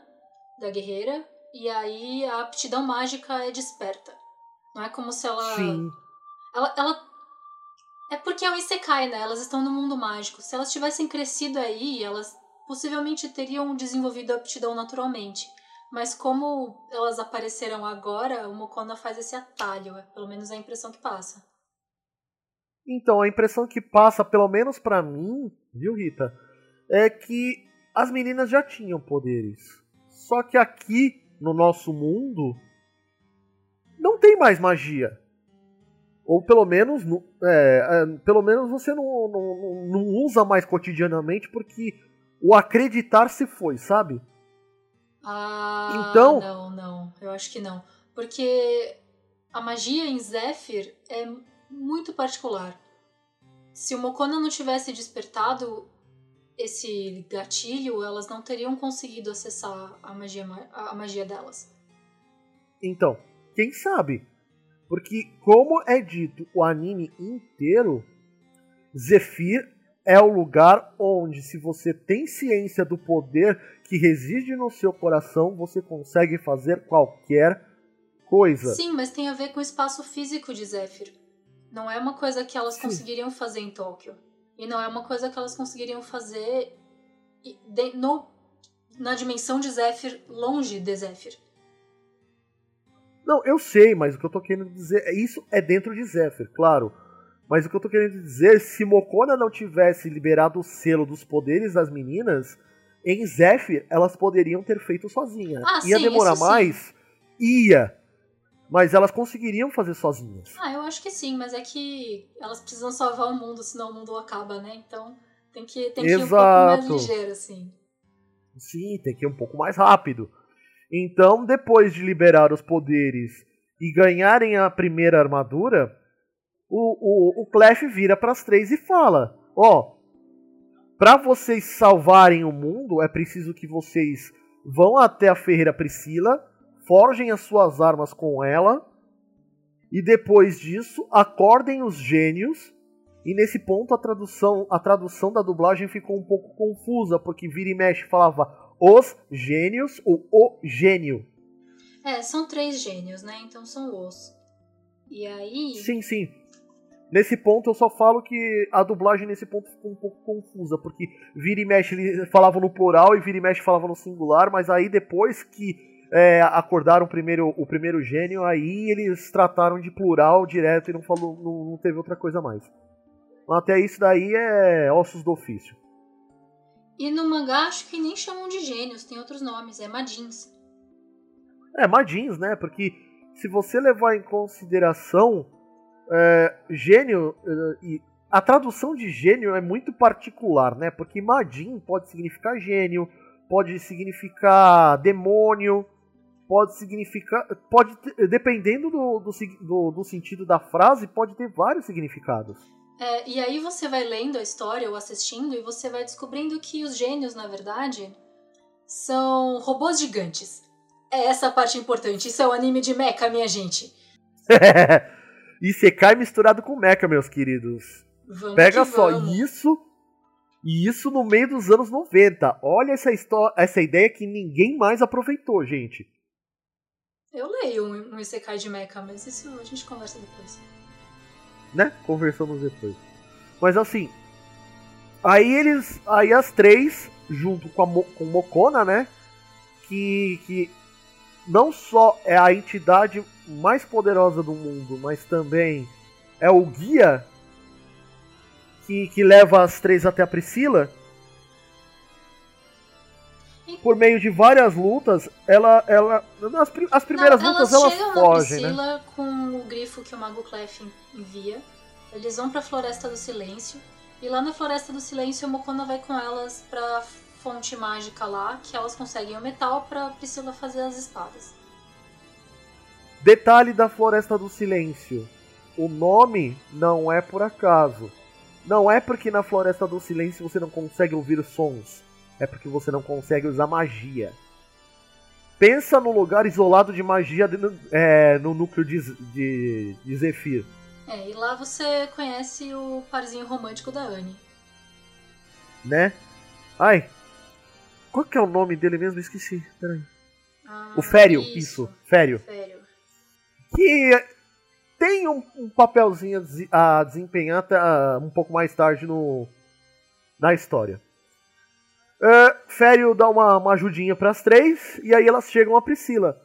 da guerreira, e aí a aptidão mágica é desperta. Não é como se ela. Sim. Ela, ela. É porque é um Isekai, né? Elas estão no mundo mágico. Se elas tivessem crescido aí, elas possivelmente teriam desenvolvido a aptidão naturalmente. Mas como elas apareceram agora, o Mokona faz esse atalho. É pelo menos a impressão que passa. Então, a impressão que passa, pelo menos pra mim, viu, Rita, é que as meninas já tinham poderes. Só que aqui, no nosso mundo, não tem mais magia. Ou pelo menos, no- é, é, pelo menos você não, não- não usa mais cotidianamente porque o acreditar se foi, sabe? Ah, Então- não, não, eu acho que não. Porque a magia em Zephyr é muito particular. Se o Mokona não tivesse despertado esse gatilho, elas não teriam conseguido acessar a magia, ma- a a magia delas. Então, quem sabe? Porque, como é dito o anime inteiro, Zephyr é o lugar onde, se você tem ciência do poder que reside no seu coração, você consegue fazer qualquer coisa. Sim, mas tem a ver com o espaço físico de Zephyr. Não é uma coisa que elas Sim. conseguiriam fazer em Tóquio. E não é uma coisa que elas conseguiriam fazer de- no, na dimensão de Zephyr, longe de Zephyr. Não, eu sei, mas o que eu tô querendo dizer é isso é dentro de Zephyr, claro. Mas o que eu tô querendo dizer, se Mokona não tivesse liberado o selo dos poderes das meninas, em Zephyr elas poderiam ter feito sozinhas. Ah, Ia sim, demorar isso sim. mais? Ia. Mas elas conseguiriam fazer sozinhas. Ah, eu acho que sim, mas é que elas precisam salvar o mundo, senão o mundo acaba, né? Então tem que, tem que ir um pouco mais ligeiro, assim. Sim, tem que ir um pouco mais rápido. Então, depois de liberar os poderes e ganharem a primeira armadura, o, o, o Clef vira para as três e fala: Ó, para vocês salvarem o mundo, é preciso que vocês vão até a Ferreira Priscila, forjem as suas armas com ela, e depois disso, acordem os gênios. E nesse ponto a tradução, a tradução da dublagem ficou um pouco confusa, porque vira e mexe falava os gênios ou o gênio. É, são três gênios, né? Então são os. E aí. Sim, sim. Nesse ponto eu só falo que a dublagem nesse ponto ficou um pouco confusa, porque vira e mexe ele falava no plural e vira e mexe falava no singular, mas aí depois que é, acordaram o primeiro, o primeiro gênio, aí eles trataram de plural direto e não falou, não, não teve outra coisa mais. Até isso daí é ossos do ofício. E no mangá acho que nem chamam de gênios, tem outros nomes, é Madins. É, Madins, né? Porque se você levar em consideração é, gênio é, e a tradução de gênio é muito particular, né? Porque Madin pode significar gênio, pode significar demônio, pode significar, pode dependendo do, do, do- do sentido da frase, pode ter vários significados. É, e aí você vai lendo a história ou assistindo e você vai descobrindo que os gênios, na verdade, são robôs gigantes. É essa a parte importante. Isso é o anime de mecha, minha gente. [laughs] e Sekai misturado com Mecha, meus queridos. Vamos Pega que só, vamos. isso e isso no meio dos anos 90. Olha essa história, essa ideia que ninguém mais aproveitou, gente. Eu leio um, um Isekai de mecha, mas isso a gente conversa depois. Né? Conversamos depois. Mas assim, aí eles, aí as três junto com a Mo- com Mokona, né, que que não só é a entidade mais poderosa do mundo, mas também é o guia que, que leva as três até a Priscila. por meio de várias lutas, ela. ela as, as primeiras Não, lutas elas elas chegam na fogem, né? Priscila com o grifo que o Mago Clef envia. Eles vão pra Floresta do Silêncio. E lá na Floresta do Silêncio, o Mokona vai com elas pra fonte mágica lá, que elas conseguem o metal pra Priscila fazer as espadas. Detalhe da Floresta do Silêncio. O nome não é por acaso. Não é porque na Floresta do Silêncio você não consegue ouvir sons. É porque você não consegue usar magia. Pensa num lugar isolado de magia de- é, no núcleo de, de, de Zephyr. É, e lá você conhece o parzinho romântico da Anne. né? Ai. Qual que é o nome dele mesmo? Esqueci. Peraí. Ah, O Fério, isso, Fério. Fério. Que tem um, um papelzinho a dese- a desempenhar tá, um pouco mais tarde no na história. É, Fério dá uma, uma ajudinha pras três e aí elas chegam a Priscila.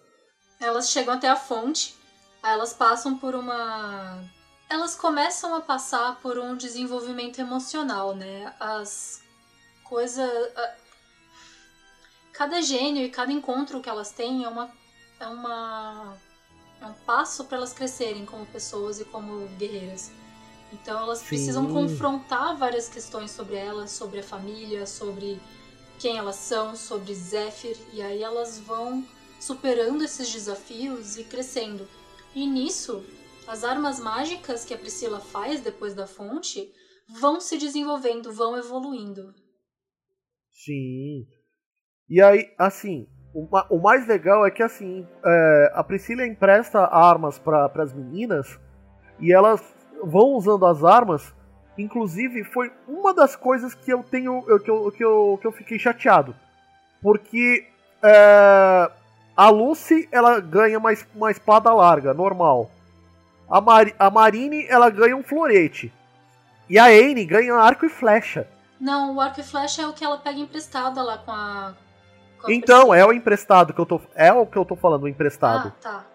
Elas chegam até a fonte, aí elas passam por uma. Elas começam a passar por um desenvolvimento emocional, né? As coisas. Cada gênio e cada encontro que elas têm é uma. É uma. É um passo para elas crescerem como pessoas e como guerreiras. Então elas Sim. precisam confrontar várias questões sobre elas, sobre a família, sobre quem elas são, sobre Zephyr, e aí elas vão superando esses desafios e crescendo. E nisso, as armas mágicas que a Priscila faz depois da fonte vão se desenvolvendo, vão evoluindo. Sim. E aí, assim, o, ma- o mais legal é que assim, é, a Priscila empresta armas para as meninas e elas vão usando as armas. Inclusive, foi uma das coisas que eu tenho. eu- que, eu, que, eu, que eu fiquei chateado. Porque é, a Lucy ela ganha uma, uma espada larga, normal. A, Mari, a Marine ela ganha um florete. E a Anne ganha arco e flecha. Não, o arco e flecha é o que ela pega emprestada lá com a. a Então, é o emprestado que eu tô. É o que eu tô falando, o emprestado. Ah, tá.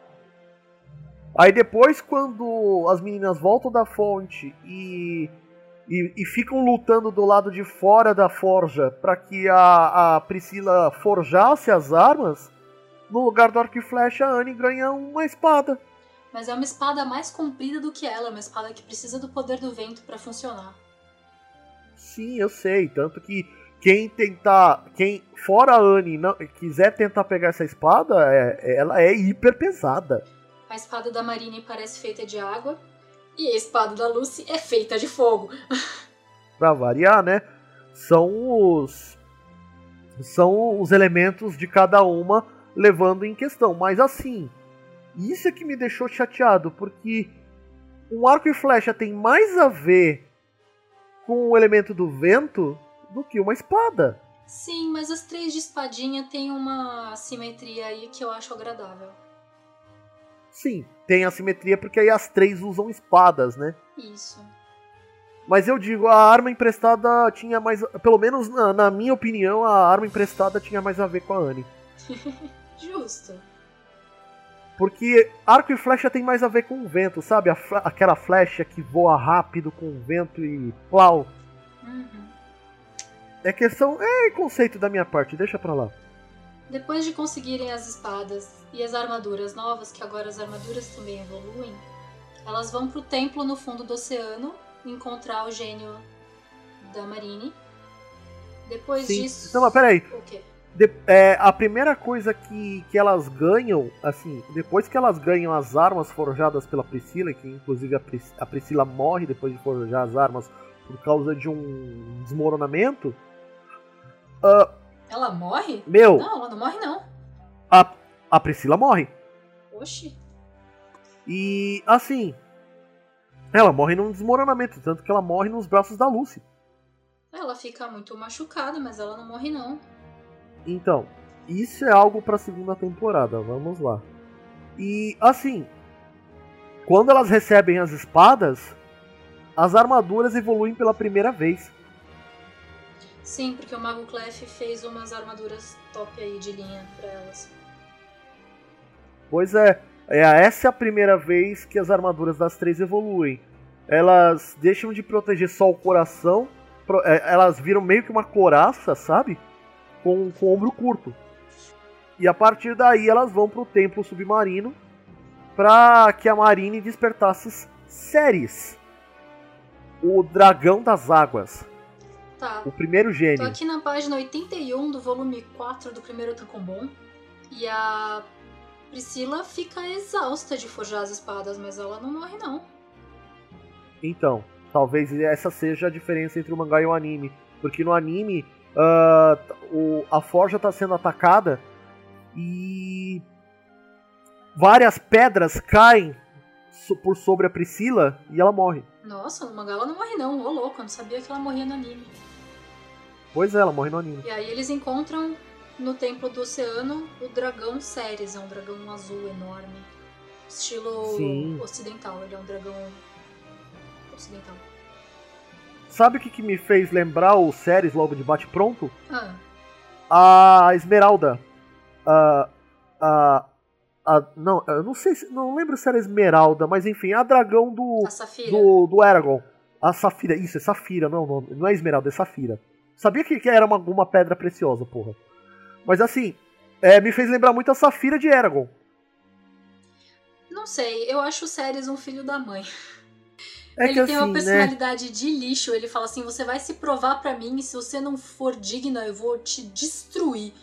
Aí depois, quando as meninas voltam da fonte e. E, e ficam lutando do lado de fora da forja para que a, a Priscila forjasse as armas, no lugar do arco e flecha, a Anne ganha uma espada. Mas é uma espada mais comprida do que ela, uma espada que precisa do poder do vento pra funcionar. Sim, eu sei. Tanto que quem tentar. Quem, fora a Anne, não, quiser tentar pegar essa espada, é- ela é hiper pesada. A espada da Marine parece feita de água e a espada da Lucy é feita de fogo. [laughs] Pra variar, né? São os. São os elementos de cada uma levando em questão. Mas assim, isso é que me deixou chateado, porque um arco e flecha tem mais a ver com o elemento do vento do que uma espada. Sim, mas as três de espadinha têm uma simetria aí que eu acho agradável. Sim, tem assimetria porque aí as três usam espadas, né? Isso. Mas eu digo, a arma emprestada tinha mais. Pelo menos na, na minha opinião, a arma emprestada tinha mais a ver com a Anne. [laughs] Justo. Porque arco e flecha tem mais a ver com o vento, sabe? A aquela flecha que voa rápido com o vento e plau. Uhum. É questão. É conceito da minha parte, deixa pra lá. Depois de conseguirem as espadas e as armaduras novas, que agora as armaduras também evoluem, elas vão pro templo no fundo do oceano encontrar o gênio da Marine. Depois Sim. disso. Não, mas peraí. O quê? De- é, a primeira coisa que, que elas ganham, assim, depois que elas ganham as armas forjadas pela Priscila, que inclusive a, Pris- a Priscila morre depois de forjar as armas por causa de um desmoronamento. Ah, Ela morre? meu, Não, ela não morre não. a, a Priscila morre. Oxi. E assim, ela morre num desmoronamento, tanto que ela morre nos braços da Lucy. Ela fica muito machucada, mas ela não morre não. Então, isso é algo pra segunda temporada, vamos lá. E assim, quando elas recebem as espadas, as armaduras evoluem pela primeira vez. Sim, porque o Mago Clef fez umas armaduras top aí de linha pra elas. Pois é, é essa é a primeira vez que as armaduras das três evoluem. Elas deixam de proteger só o coração, é, elas viram meio que uma coraça, sabe? com, com ombro curto. E a partir daí elas vão pro templo submarino para que a Marine despertasse Ceres, o dragão das águas, Tá. o primeiro Tô gênio. aqui na página 81 do volume 4 do primeiro Tankobon. E a Priscila fica exausta de forjar as espadas, mas ela não morre, não. Então, talvez essa seja a diferença entre o mangá e o anime. Porque no anime, ah, o- a forja está sendo atacada e várias pedras caem so- por sobre a Priscila e ela morre. Nossa, no mangá ela não morre, não. Ô, louco, eu não sabia que ela morria no anime. Pois é, ela morre no anime. E aí eles encontram no Templo do Oceano o dragão Ceres. É um dragão azul enorme. Estilo Sim. ocidental. Ele é um dragão ocidental. Sabe o que, que me fez lembrar o Ceres logo de bate pronto? Ah, A Esmeralda. A. A. a- não, eu não sei se. Não lembro se era Esmeralda, mas enfim, a dragão do. a do, do Aragorn. A Safira, isso, é Safira, não é o nome. Não é Esmeralda, é Safira. Sabia que, que era uma, uma pedra preciosa, porra. Mas assim, é, me fez lembrar muito a Safira de Aragorn. Não sei, eu acho o Ceres um filho da mãe. É ele que tem assim, uma né? personalidade de lixo. Ele fala assim: você vai se provar pra mim e se você não for digna, eu vou te destruir.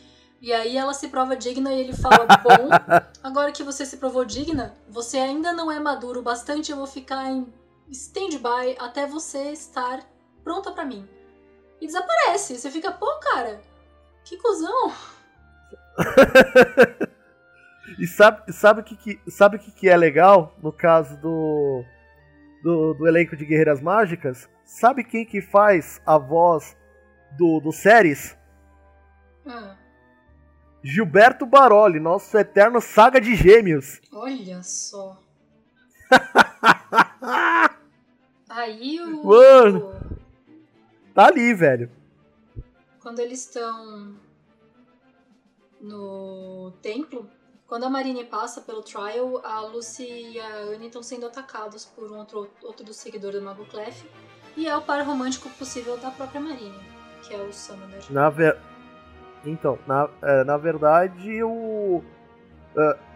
E aí ela se prova digna e ele fala: Bom, [laughs] agora que você se provou digna, você ainda não é maduro o bastante, eu vou ficar em stand-by até você estar pronta pra mim. E desaparece. Você fica, pô, cara, que cuzão. [laughs] E sabe, sabe o que, que, sabe que, que é legal no caso do, do, do elenco de Guerreiras Mágicas? Sabe quem que faz a voz do, do Ceres? Ah, Gilberto Baroli, nosso eterno saga de gêmeos. olha só. [laughs] Aí o. Mano. Tá ali, velho. quando eles estão no templo, quando a Marine passa pelo trial, a Lucy e a Annie estão sendo atacados por um outro, outro do seguidor do Mago Clef. E é o par romântico possível da própria Marine, que é o Summoner. Na ver... Então, na, é, na verdade, o.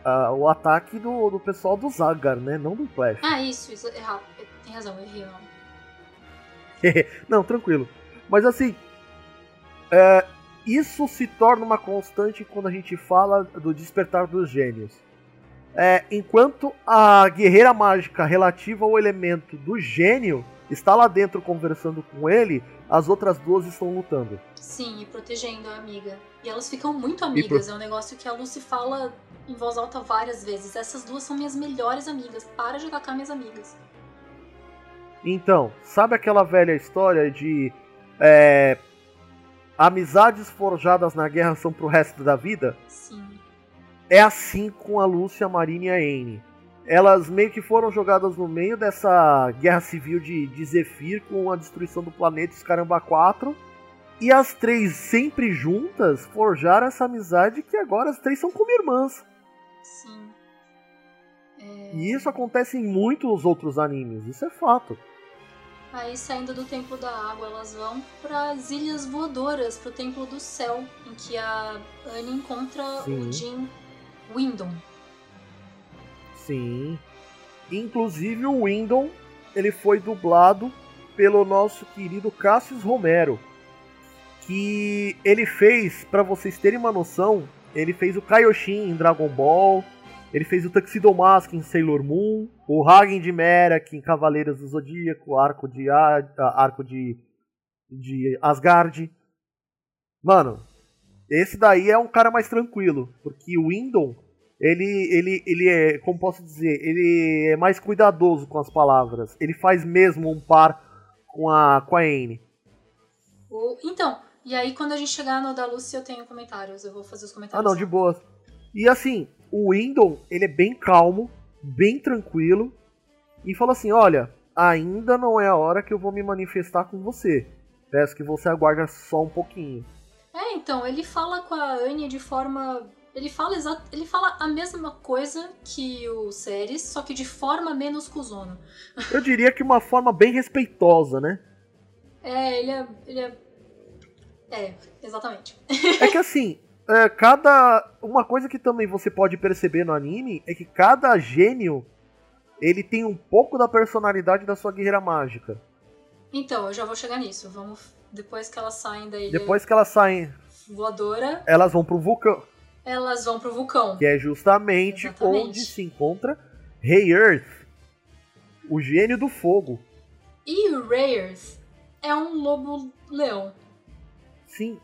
a- o ataque do, do pessoal do Zagar, né? Não do Flash. Ah, isso, isso, errado. Tem razão, eu errei. [laughs] Não, tranquilo. Mas assim, é, isso se torna uma constante quando a gente fala do despertar dos gênios. É, enquanto a guerreira mágica relativa ao elemento do gênio está lá dentro conversando com ele, as outras duas estão lutando. Sim, e protegendo a amiga. E elas ficam muito amigas, é um negócio que a Lucy fala em voz alta várias vezes. Essas duas são minhas melhores amigas, para de atacar minhas amigas. Então, sabe aquela velha história de é, amizades forjadas na guerra são pro resto da vida? Sim. É assim com a Lúcia, a Marina e a Anne. Elas meio que foram jogadas no meio dessa guerra civil de, de Zephyr com a destruição do planeta e os Caramba 4. E as três sempre juntas forjaram essa amizade que agora as três são como irmãs. Sim. É, E isso acontece em muitos outros animes, isso é fato. Aí, saindo do Templo da Água, elas vão para as Ilhas Voadoras, pro Templo do Céu, em que a Anne encontra Sim. o Jim Wyndham. Sim. Inclusive o Windom, ele foi dublado pelo nosso querido Cassius Romero, que ele fez, pra vocês terem uma noção, ele fez o Kaioshin em Dragon Ball, ele fez o Tuxedo Mask em Sailor Moon, o Hagen de Merak em Cavaleiros do Zodíaco, Arco de A- a- Arco de de Asgard. Mano, esse daí é um cara mais tranquilo, porque o Windom ele, ele, ele é, como posso dizer, ele é mais cuidadoso com as palavras. Ele faz mesmo um par com a, com a Anne. Então, e aí quando a gente chegar no da Lucy, eu tenho comentários. Eu vou fazer os Ah, comentários. não, de boa. E assim, o Windom, ele é bem calmo, bem tranquilo, e fala assim: olha, ainda não é a hora que eu vou me manifestar com você. Peço que você aguarde só um pouquinho. É, então, ele fala com a Anne de forma. Ele fala exa... ele fala a mesma coisa que o Ceres, só que de forma menos cuzona. Eu diria que uma forma bem respeitosa, né? É, ele é. Ele é É, exatamente. [laughs] É que assim, é, cada. Uma coisa que também você pode perceber no anime é que cada gênio ele tem um pouco da personalidade da sua guerreira mágica. Então, eu já vou chegar nisso. Vamos. Depois que elas saem da ilha Depois que elas saem, voadora, elas vão pro vulcão, elas vão pro vulcão. que é justamente Exatamente. onde se encontra Rei Earth, o gênio do fogo. E o Rayers é um lobo-leão. Sim,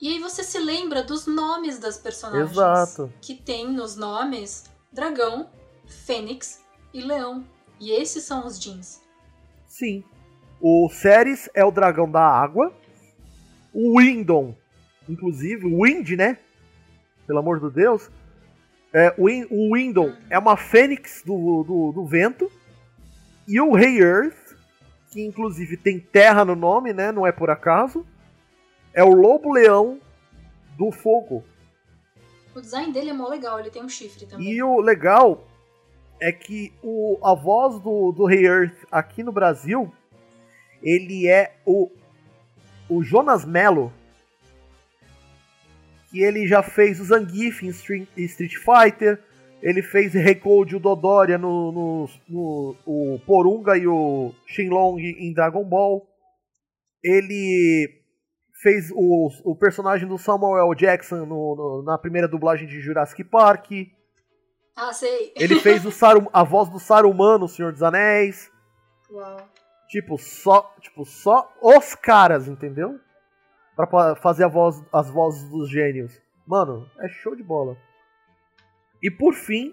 E aí você se lembra dos nomes das personagens. Exato. Que tem nos nomes dragão, fênix e leão. E esses são os jeans. sim. O Ceres é o dragão da água. O Windon, inclusive, o Wind, né? Pelo amor de Deus. É, o, o Windon é uma fênix do, do, do vento. E o Rei Earth, que inclusive tem terra no nome, né? Não é por acaso. É o lobo-leão do fogo. O design dele é mó legal, ele tem um chifre também. E o legal é que o, a voz do, do Rei Earth aqui no Brasil, ele é o, o Jonas Mello, que ele já fez o Zangief em Street, Fighter, ele fez Recode o Dodoria no, no, no o Porunga e o Shenlong em Dragon Ball. Ele fez o, o personagem do Samuel Jackson no- no- na primeira dublagem de Jurassic Park. Ah, sei. Ele fez o Saru, a voz do Saruman no Senhor dos Anéis. Uau. Tipo, só, tipo, só os caras, entendeu? Pra pa- fazer a voz, as vozes dos gênios. Mano, é show de bola. E por fim,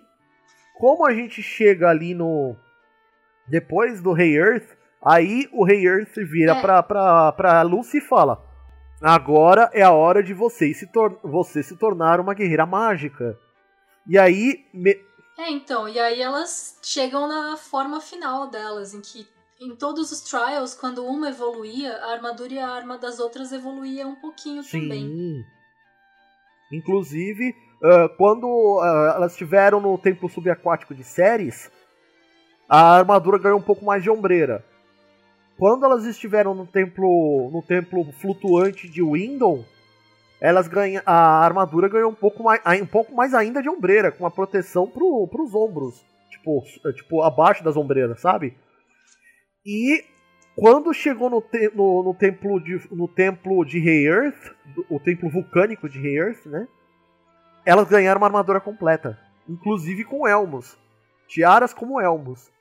como a gente chega ali no. Depois do Rei Earth, aí o Rei Earth vira É. pra, pra, pra Lucy e fala: Agora é a hora de você se, tor você se tornar uma guerreira mágica. E aí, me- É, então, e aí elas chegam na forma final delas, em que em todos os trials, quando uma evoluía, a armadura e a arma das outras evoluía um pouquinho também. Sim. Inclusive, ah, quando ah, elas estiveram no templo subaquático de Ceres, a armadura ganhou um pouco mais de ombreira. Quando elas estiveram no templo, no templo flutuante de Windon, elas ganham, a armadura ganhou um pouco mais, ai- um pouco mais ainda de ombreira, com uma proteção pro, pros ombros, tipo, tipo abaixo das ombreiras, sabe? E quando chegou no, te- no, no templo de no templo de Rei Earth, o templo vulcânico de Rei Earth, né? Elas ganharam uma armadura completa, inclusive com elmos, tiaras como elmos.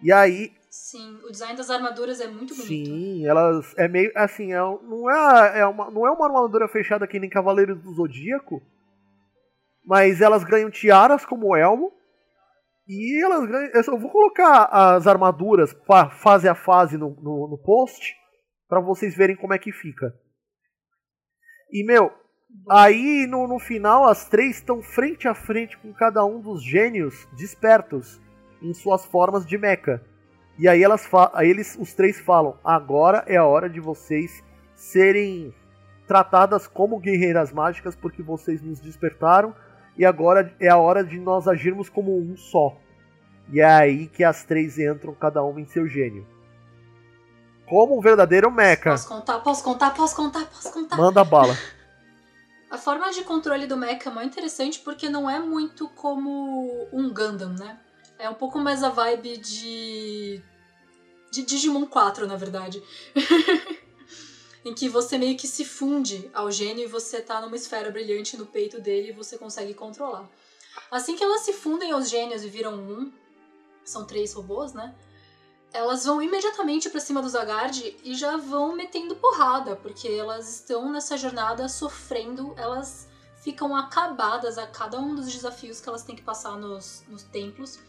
E aí, Sim, o design das armaduras é muito bonito. sim, elas é meio assim, é, não é, é uma não é uma armadura fechada que nem Cavaleiros do Zodíaco, mas elas ganham tiaras como elmo. E elas ganham. Eu só vou colocar as armaduras fa- fase a fase no, no, no post pra vocês verem como é que fica. E meu, aí no, no final as três estão frente a frente com cada um dos gênios despertos em suas formas de mecha. E aí elas aí eles os três falam: "Agora é a hora de vocês serem tratadas como guerreiras mágicas porque vocês nos despertaram e agora é a hora de nós agirmos como um só. E é aí que as três entram, cada uma em seu gênio. Como um verdadeiro mecha. Posso contar, posso contar, posso contar, posso contar. Manda bala. [laughs] A forma de controle do mecha é muito interessante porque não é muito como um Gundam, né? É um pouco mais a vibe de. de Digimon 4, na verdade. [laughs] em que você meio que se funde ao gênio e você tá numa esfera brilhante no peito dele e você consegue controlar. Assim que elas se fundem aos gênios e viram um, são três robôs, né? Elas vão imediatamente pra cima do Zagard e já vão metendo porrada, porque elas estão nessa jornada sofrendo, elas ficam acabadas a cada um dos desafios que elas têm que passar nos, nos templos.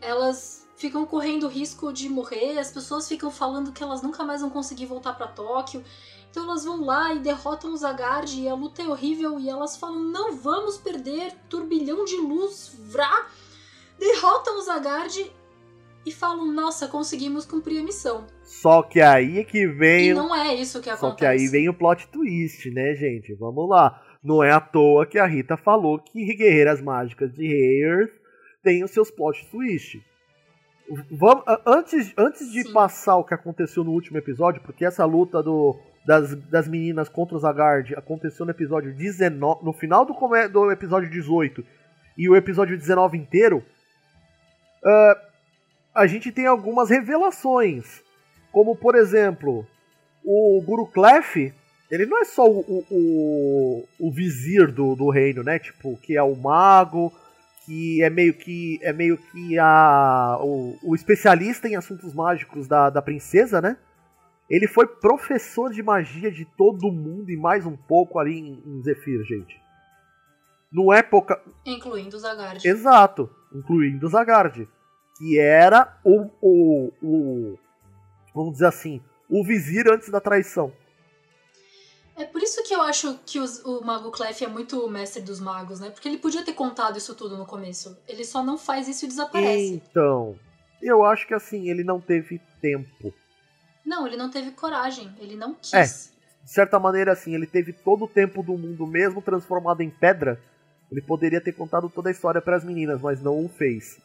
Elas ficam correndo risco de morrer, as pessoas ficam falando que elas nunca mais vão conseguir voltar pra Tóquio. Então elas vão lá e derrotam o Zagard e a luta é horrível e elas falam: "Não vamos perder, turbilhão de luz, vrá!" Derrotam o Zagard e falam: "Nossa, conseguimos cumprir a missão". Só que aí é que vem. E não é isso que Só acontece. que aí vem o plot twist, né, gente? Vamos lá. Não é à toa que a Rita falou que Guerreiras Mágicas de Earth tem os seus plot twist. Vamos, antes, antes de Sim. passar o que aconteceu no último episódio, porque essa luta do, das, das meninas contra os Zagard aconteceu no episódio 19. No final do, do episódio 18 e o episódio 19 inteiro. ah, a gente tem algumas revelações. Como, por exemplo, o Guru Clef, ele não é só o, o, o, o vizir do, do reino, né? Tipo, que é o mago, que é meio que é meio que a, o, o especialista em assuntos mágicos da, da princesa, né? Ele foi professor de magia de todo mundo e mais um pouco ali em, em Zephyr, gente. No época. Incluindo os Zagard. Exato, incluindo Zagard. Que era o, o, o. Vamos dizer assim, o vizir antes da traição. É por isso que eu acho que os- o Mago Clef é muito o mestre dos magos, né? Porque ele podia ter contado isso tudo no começo. Ele só não faz isso e desaparece. Então, eu acho que assim, ele não teve tempo. Não, ele não teve coragem. Ele não quis. É. De certa maneira, assim, ele teve todo o tempo do mundo, mesmo transformado em pedra. Ele poderia ter contado toda a história para as meninas, mas não o fez.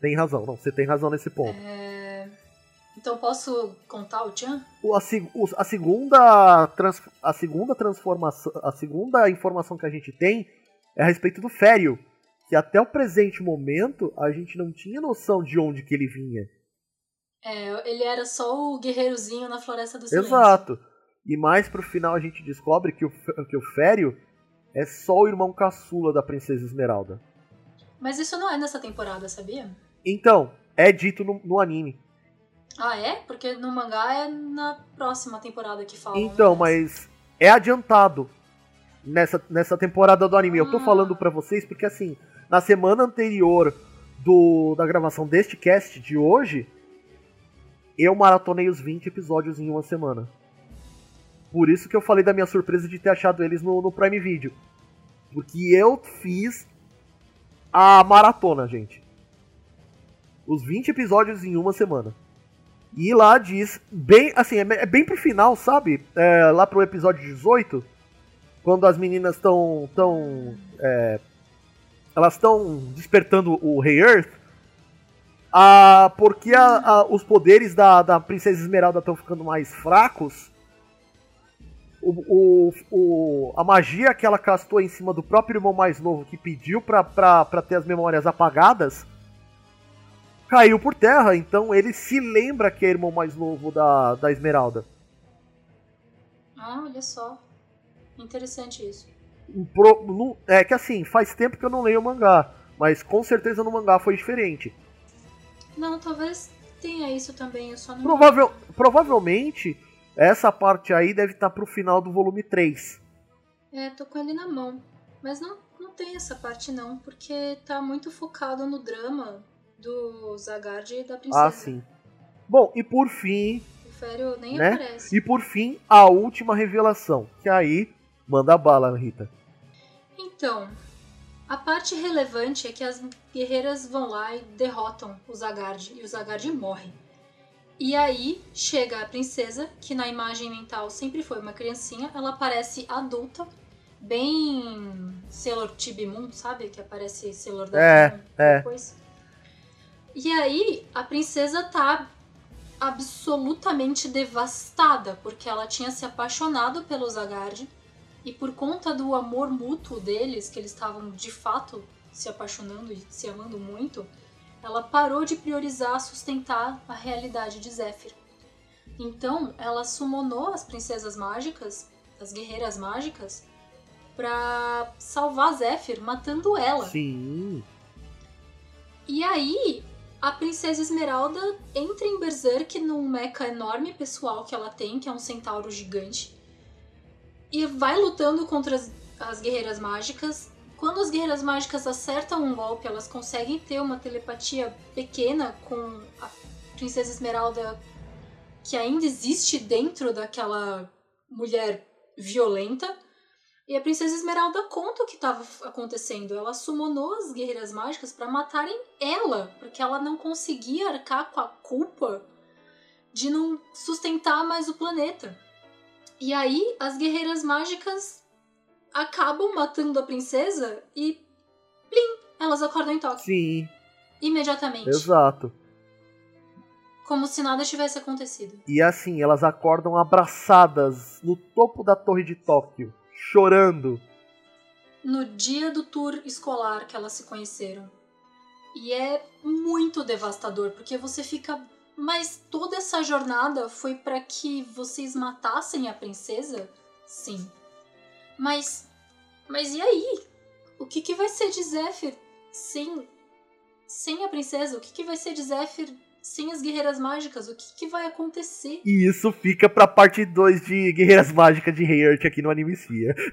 Tem razão, não, você tem razão nesse ponto. É, Então posso contar o Chan? A, a segunda trans- a segunda transformação, a segunda informação que a gente tem é a respeito do Fério, que até o presente momento a gente não tinha noção de onde que ele vinha. É, ele era só o guerreirozinho na Floresta do Silêncio. Exato. E mais pro final a gente descobre que o, que o Fério é só o irmão caçula da Princesa Esmeralda. Mas isso não é nessa temporada, sabia? Então, é dito no, no anime. Ah, é? Porque no mangá é na próxima temporada que falam. Então, né? mas é adiantado nessa, nessa temporada do anime. Eu tô Ah. falando pra vocês porque, assim, na semana anterior do, da gravação deste cast de hoje, eu maratonei os 20 episódios em uma semana. Por isso que eu falei da minha surpresa de ter achado eles no, no Prime Video. Porque eu fiz a maratona, gente. Os 20 episódios em uma semana. E lá diz, bem, assim, é é bem pro final, sabe? É, lá pro episódio 18, quando as meninas estão. tão, é, elas estão despertando o Rei Earth, ah, porque a- a- os poderes da, da Princesa Esmeralda estão ficando mais fracos, o, o- o- a magia que ela castou em cima do próprio irmão mais novo, que pediu pra, pra ter as memórias apagadas, caiu por terra, então ele se lembra que é irmão mais novo da, da Esmeralda. Ah, olha só. Interessante isso. Pro- no- é que assim, faz tempo que eu não leio o mangá, mas com certeza no mangá foi diferente. Não, talvez tenha isso também, eu só não. Provável, provavelmente, essa parte aí deve estar pro final do volume 3. É, tô com ele na mão. Mas não, não tem essa parte não, porque tá muito focado no drama do Zagard e da princesa. Ah, sim. Bom, e por fim, O Fério nem Né? aparece. e por fim, a última revelação, que aí manda bala, Rita. Então, a parte relevante é que as guerreiras vão lá e derrotam o Zagard e o Zagard morre. E aí chega a princesa, que na imagem mental sempre foi uma criancinha, ela parece adulta, bem Sailor Moon, sabe? Que aparece Sailor da É, é. depois. E aí a princesa tá absolutamente devastada, porque ela tinha se apaixonado pelo Zagard e por conta do amor mútuo deles, que eles estavam de fato se apaixonando e se amando muito, ela parou de priorizar sustentar a realidade de Zephyr. Então, ela summonou as princesas mágicas, as guerreiras mágicas, pra salvar Zephyr, matando ela. Sim. E aí, a princesa Esmeralda entra em Berserk num mecha enorme pessoal que ela tem, que é um centauro gigante, e vai lutando contra as, as guerreiras mágicas. Quando as guerreiras mágicas acertam um golpe, elas conseguem ter uma telepatia pequena com a princesa Esmeralda que ainda existe dentro daquela mulher violenta. E a princesa Esmeralda conta o que estava acontecendo. Ela summonou as guerreiras mágicas para matarem ela, porque ela não conseguia arcar com a culpa de não sustentar mais o planeta. E aí as guerreiras mágicas acabam matando a princesa e plim, elas acordam em Tóquio Sim, imediatamente. exato. Como se nada tivesse acontecido. E assim, elas acordam abraçadas no topo da torre de Tóquio, chorando. No dia do tour escolar que elas se conheceram. E é muito devastador, porque você fica. Mas toda essa jornada foi para que vocês matassem a princesa? Sim. Mas. Mas e aí? O que, que vai ser de Zephyr sem. sem a princesa? O que, que vai ser de Zephyr sem as guerreiras mágicas? O que, que vai acontecer? E isso fica pra parte 2 de Guerreiras Mágicas de Heart aqui no Animecia. [laughs]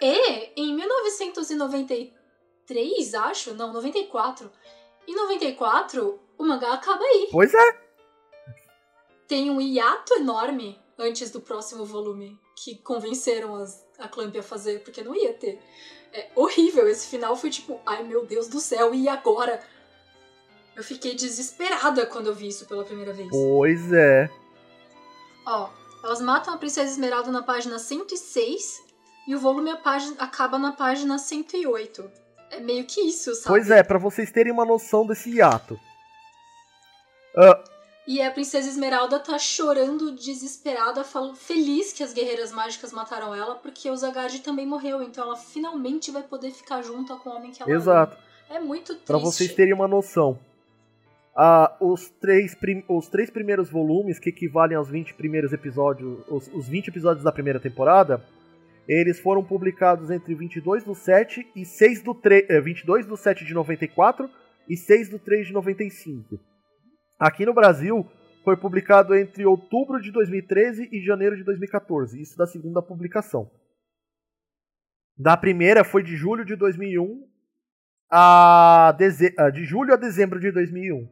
E em 1993, acho, não, 94. Em 94, o mangá acaba aí. Pois é. Tem um hiato enorme antes do próximo volume que convenceram as, a Clamp a fazer, porque não ia ter. É horrível, esse final foi tipo, ai meu Deus do céu, e agora? Eu fiquei desesperada quando eu vi isso pela primeira vez. Pois é. Ó, elas matam a Princesa Esmeralda na página 106 e o volume acaba na página 108. É meio que isso, sabe? Pois é, pra vocês terem uma noção desse hiato. Ah, E a Princesa Esmeralda tá chorando desesperada, fal- feliz que as guerreiras mágicas mataram ela, porque o Zagard também morreu, então ela finalmente vai poder ficar junto com o homem que ela exato. ama. É muito triste. Pra vocês terem uma noção. Ah, os, três os três primeiros volumes, que equivalem aos 20 primeiros episódios, os, os 20 episódios da primeira temporada, eles foram publicados entre 22 do 7 e 6 do 3, eh, 22 do 7 de 94 e 6 do 3 de 95. Aqui no Brasil, foi publicado entre outubro de 2013 e janeiro de 2014, isso da segunda publicação. Da primeira foi de julho de 2001 a deze- a de julho a dezembro de 2001,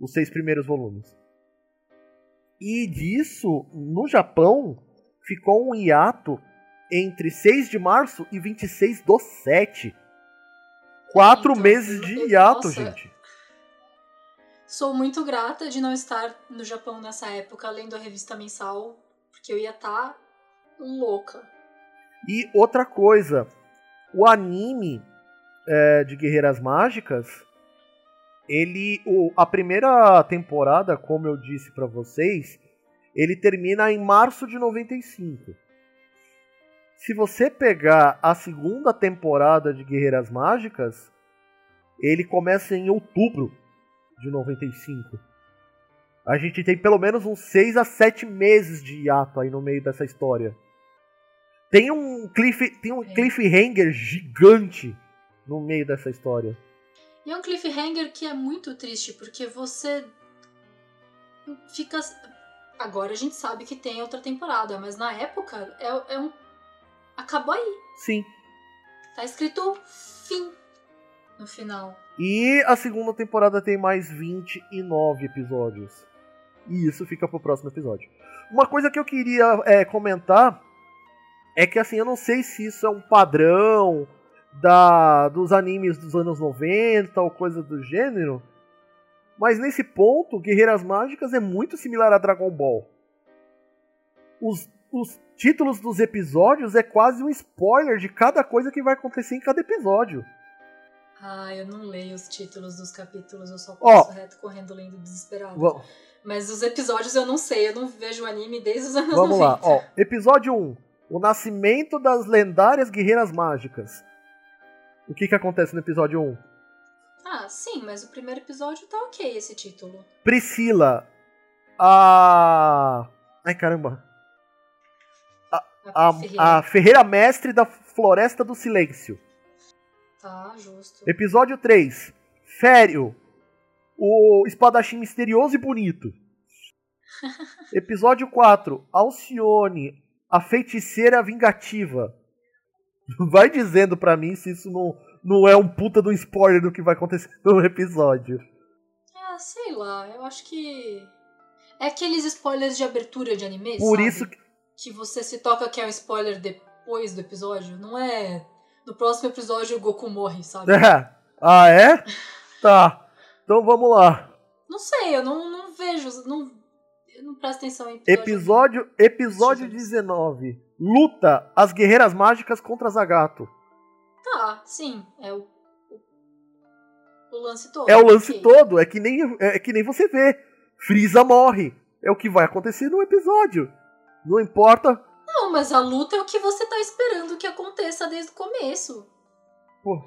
os seis primeiros volumes. E disso, no Japão, ficou um hiato entre 6 de março e 26 do 7. Quatro Então, meses de eu- hiato, nossa. gente. Sou muito grata de não estar no Japão nessa época, lendo a revista mensal, porque eu ia estar louca. E outra coisa, o anime é, de Guerreiras Mágicas, ele, o- a primeira temporada, como eu disse pra vocês, ele termina em março de 95. Se você pegar a segunda temporada de Guerreiras Mágicas, ele começa em outubro de 95. A gente tem pelo menos uns 6 a 7 meses de hiato aí no meio dessa história. Tem um, cliff, tem um É. cliffhanger gigante no meio dessa história. E é um cliffhanger que é muito triste, porque você fica. Agora a gente sabe que tem outra temporada, mas na época é, é um. Acabou aí. Sim. Tá escrito fim no final. E a segunda temporada tem mais 29 episódios. E isso fica pro próximo episódio. Uma coisa que eu queria é, comentar é que assim, eu não sei se isso é um padrão da dos animes dos anos 90 ou coisa do gênero. Mas nesse ponto, Guerreiras Mágicas é muito similar a Dragon Ball. Os, os títulos dos episódios é quase um spoiler de cada coisa que vai acontecer em cada episódio. Ah, eu não leio os títulos dos capítulos, eu só passo reto correndo lendo desesperado. Mas os episódios eu não sei, eu não vejo anime desde os anos Vamos 90. lá, ó. Episódio 1. O nascimento das lendárias guerreiras mágicas. O que que acontece no episódio 1? Ah, sim, mas o primeiro episódio tá ok esse título. Priscila, a... Ai, caramba. A, Ferreira. a ferreira mestre da Floresta do Silêncio. Tá, justo. Episódio 3. Fério, o espadachim misterioso e bonito. [laughs] Episódio 4. Alcione, a feiticeira vingativa. [laughs] Vai dizendo pra mim se isso não, não é um puta do spoiler do que vai acontecer [laughs] no episódio. Ah, sei lá, eu acho que. É aqueles spoilers de abertura de anime, Por sabe? isso que. Que você se toca que é um spoiler depois do episódio. Não é. No próximo episódio o Goku morre, sabe? [laughs] ah, é? Tá. Então vamos lá. Não sei, eu não, não vejo. Não, eu não presto atenção em Episódio, episódio Títulos. 19. Luta as guerreiras mágicas contra Zagato. Tá, sim. É o. O, o lance todo. É o lance ok. todo, é que nem é que nem você vê. Frieza morre. É o que vai acontecer no episódio. Não importa. Não, mas a luta é o que você tá esperando que aconteça desde o começo. Pô,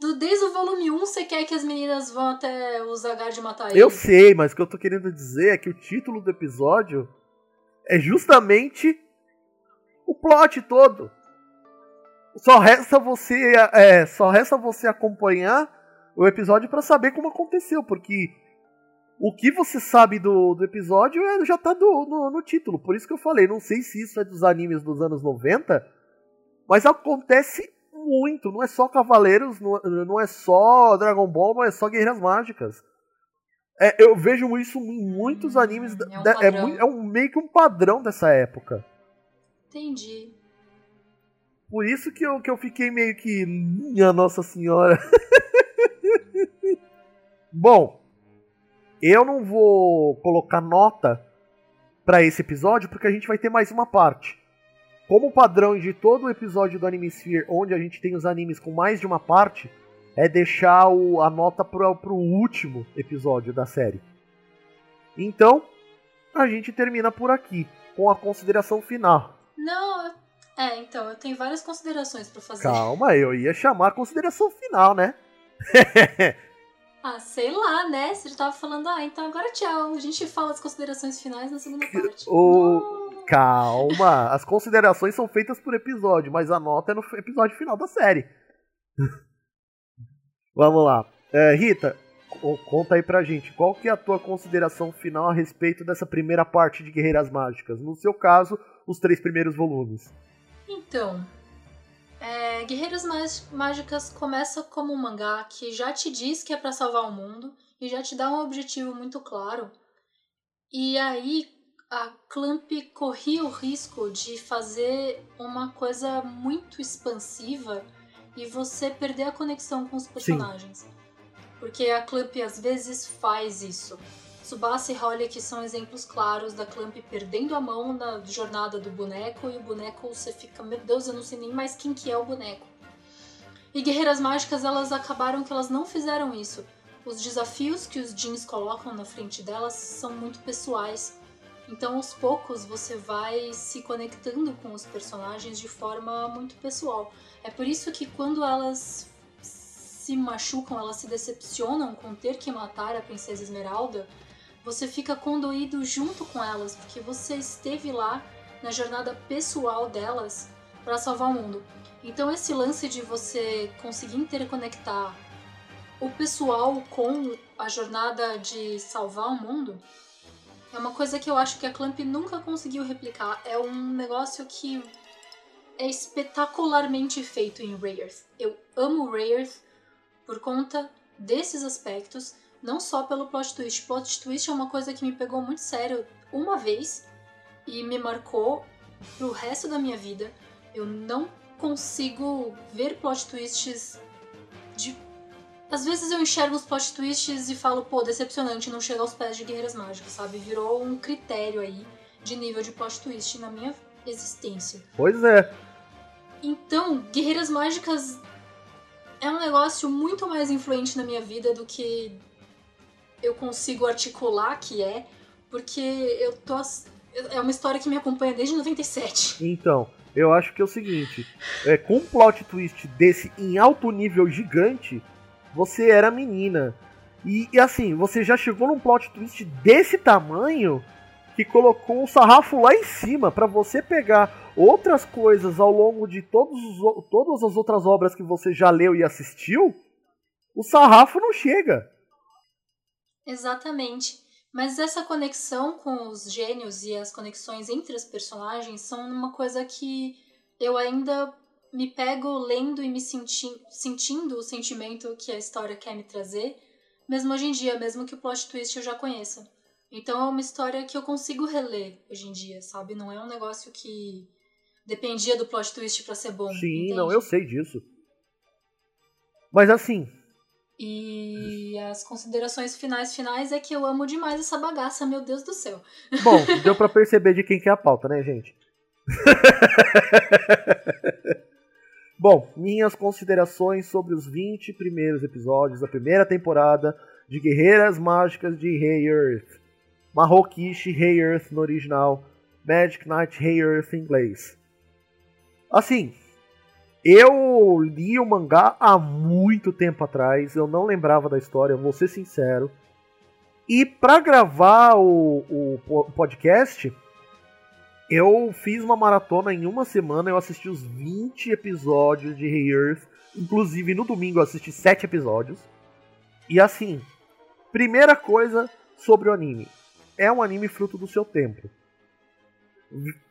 Do, desde o volume 1, você quer que as meninas vão até o Zagar de matar ele? eu sei, mas o que eu tô querendo dizer é que o título do episódio é justamente o plot todo. Só resta você, é, só resta você acompanhar o episódio pra saber como aconteceu, porque o que você sabe do, do episódio é- já tá do- no, no título. Por isso que eu falei, não sei se isso é dos animes dos anos 90, mas acontece muito. Não é só Cavaleiros, não, não é só Dragon Ball, não é só Guerreiras Mágicas. É, eu vejo isso em muitos Hum, animes. é um é, mui- é um, meio que um padrão dessa época. Entendi. Por isso que eu, que eu fiquei meio que. Minha Nossa Senhora. [laughs] Bom, eu não vou colocar nota pra esse episódio porque a gente vai ter mais uma parte. Como padrão de todo o episódio do Anime Sphere, onde a gente tem os animes com mais de uma parte, é deixar o- a nota pro, pro último episódio da série. Então, a gente termina por aqui, com a consideração final. Não, é, então, eu tenho várias considerações pra fazer. Calma, eu ia chamar a consideração final, né? [laughs] Ah, sei lá, né? Você já tava falando, ah, então agora tchau. A gente fala as considerações finais na segunda parte. o- Não. Calma, as considerações são feitas por episódio, mas a nota é no episódio final da série. [laughs] Vamos lá. É, Rita, co- conta aí pra gente, qual que é a tua consideração final a respeito dessa primeira parte de Guerreiras Mágicas? No seu caso, os três primeiros volumes. Então, é, Guerreiras Má- Mágicas começa como um mangá que já te diz que é pra salvar o mundo e já te dá um objetivo muito claro. E aí a Clamp corria o risco de fazer uma coisa muito expansiva e você perder a conexão com os personagens. Porque a Clamp às vezes faz isso. Tsubasa e Holic são exemplos claros da Clamp perdendo a mão na jornada do boneco e o boneco você fica, meu Deus, eu não sei nem mais quem que é o boneco. E Guerreiras Mágicas, elas acabaram que elas não fizeram isso. Os desafios que os jeans colocam na frente delas são muito pessoais. Então, aos poucos, você vai se conectando com os personagens de forma muito pessoal. É por isso que quando elas se machucam, elas se decepcionam com ter que matar a Princesa Esmeralda, você fica condoído junto com elas, porque você esteve lá na jornada pessoal delas para salvar o mundo. Então esse lance de você conseguir interconectar o pessoal com a jornada de salvar o mundo é uma coisa que eu acho que a Clamp nunca conseguiu replicar. É um negócio que é espetacularmente feito em Rayers. Eu amo Rayers por conta desses aspectos, não só pelo plot twist. Plot twist é uma coisa que me pegou muito sério uma vez e me marcou pro resto da minha vida. Eu não consigo ver plot twists de. Às vezes eu enxergo os plot twists e falo, pô, decepcionante, não chega aos pés de Guerreiras Mágicas, sabe? Virou um critério aí de nível de plot twist na minha existência. Pois é. Então, Guerreiras Mágicas é um negócio muito mais influente na minha vida do que eu consigo articular que é, porque eu tô. É uma história que me acompanha desde 97. Então, eu acho que é o seguinte: é, com um plot twist desse em alto nível gigante, você era menina. E, e assim, você já chegou num plot twist desse tamanho que colocou o sarrafo lá em cima pra você pegar outras coisas ao longo de todos os todas as outras obras que você já leu e assistiu. O sarrafo não chega. Exatamente. Mas essa conexão com os gênios e as conexões entre os personagens são uma coisa que eu ainda me pego lendo e me senti sentindo o sentimento que a história quer me trazer, mesmo hoje em dia, mesmo que o plot twist eu já conheça. Então é uma história que eu consigo reler hoje em dia, sabe? Não é um negócio que dependia do plot twist pra ser bom. Sim, entende? não, eu sei disso. Mas assim, E as considerações finais finais é que eu amo demais essa bagaça, meu Deus do céu. Bom, deu pra perceber de quem que é a pauta, né, gente? [laughs] Bom, minhas considerações sobre os 20 primeiros episódios da primeira temporada de Guerreiras Mágicas de Hey Earth. Mahokishi Hey Earth no original, Magic Knight Hey Earth em inglês. Assim, eu li o mangá há muito tempo atrás, eu não lembrava da história, vou ser sincero. E para gravar o, o podcast, eu fiz uma maratona em uma semana, eu assisti os 20 episódios de Hey Earth. Inclusive no domingo eu assisti 7 episódios. E assim, primeira coisa sobre o anime. É um anime fruto do seu tempo.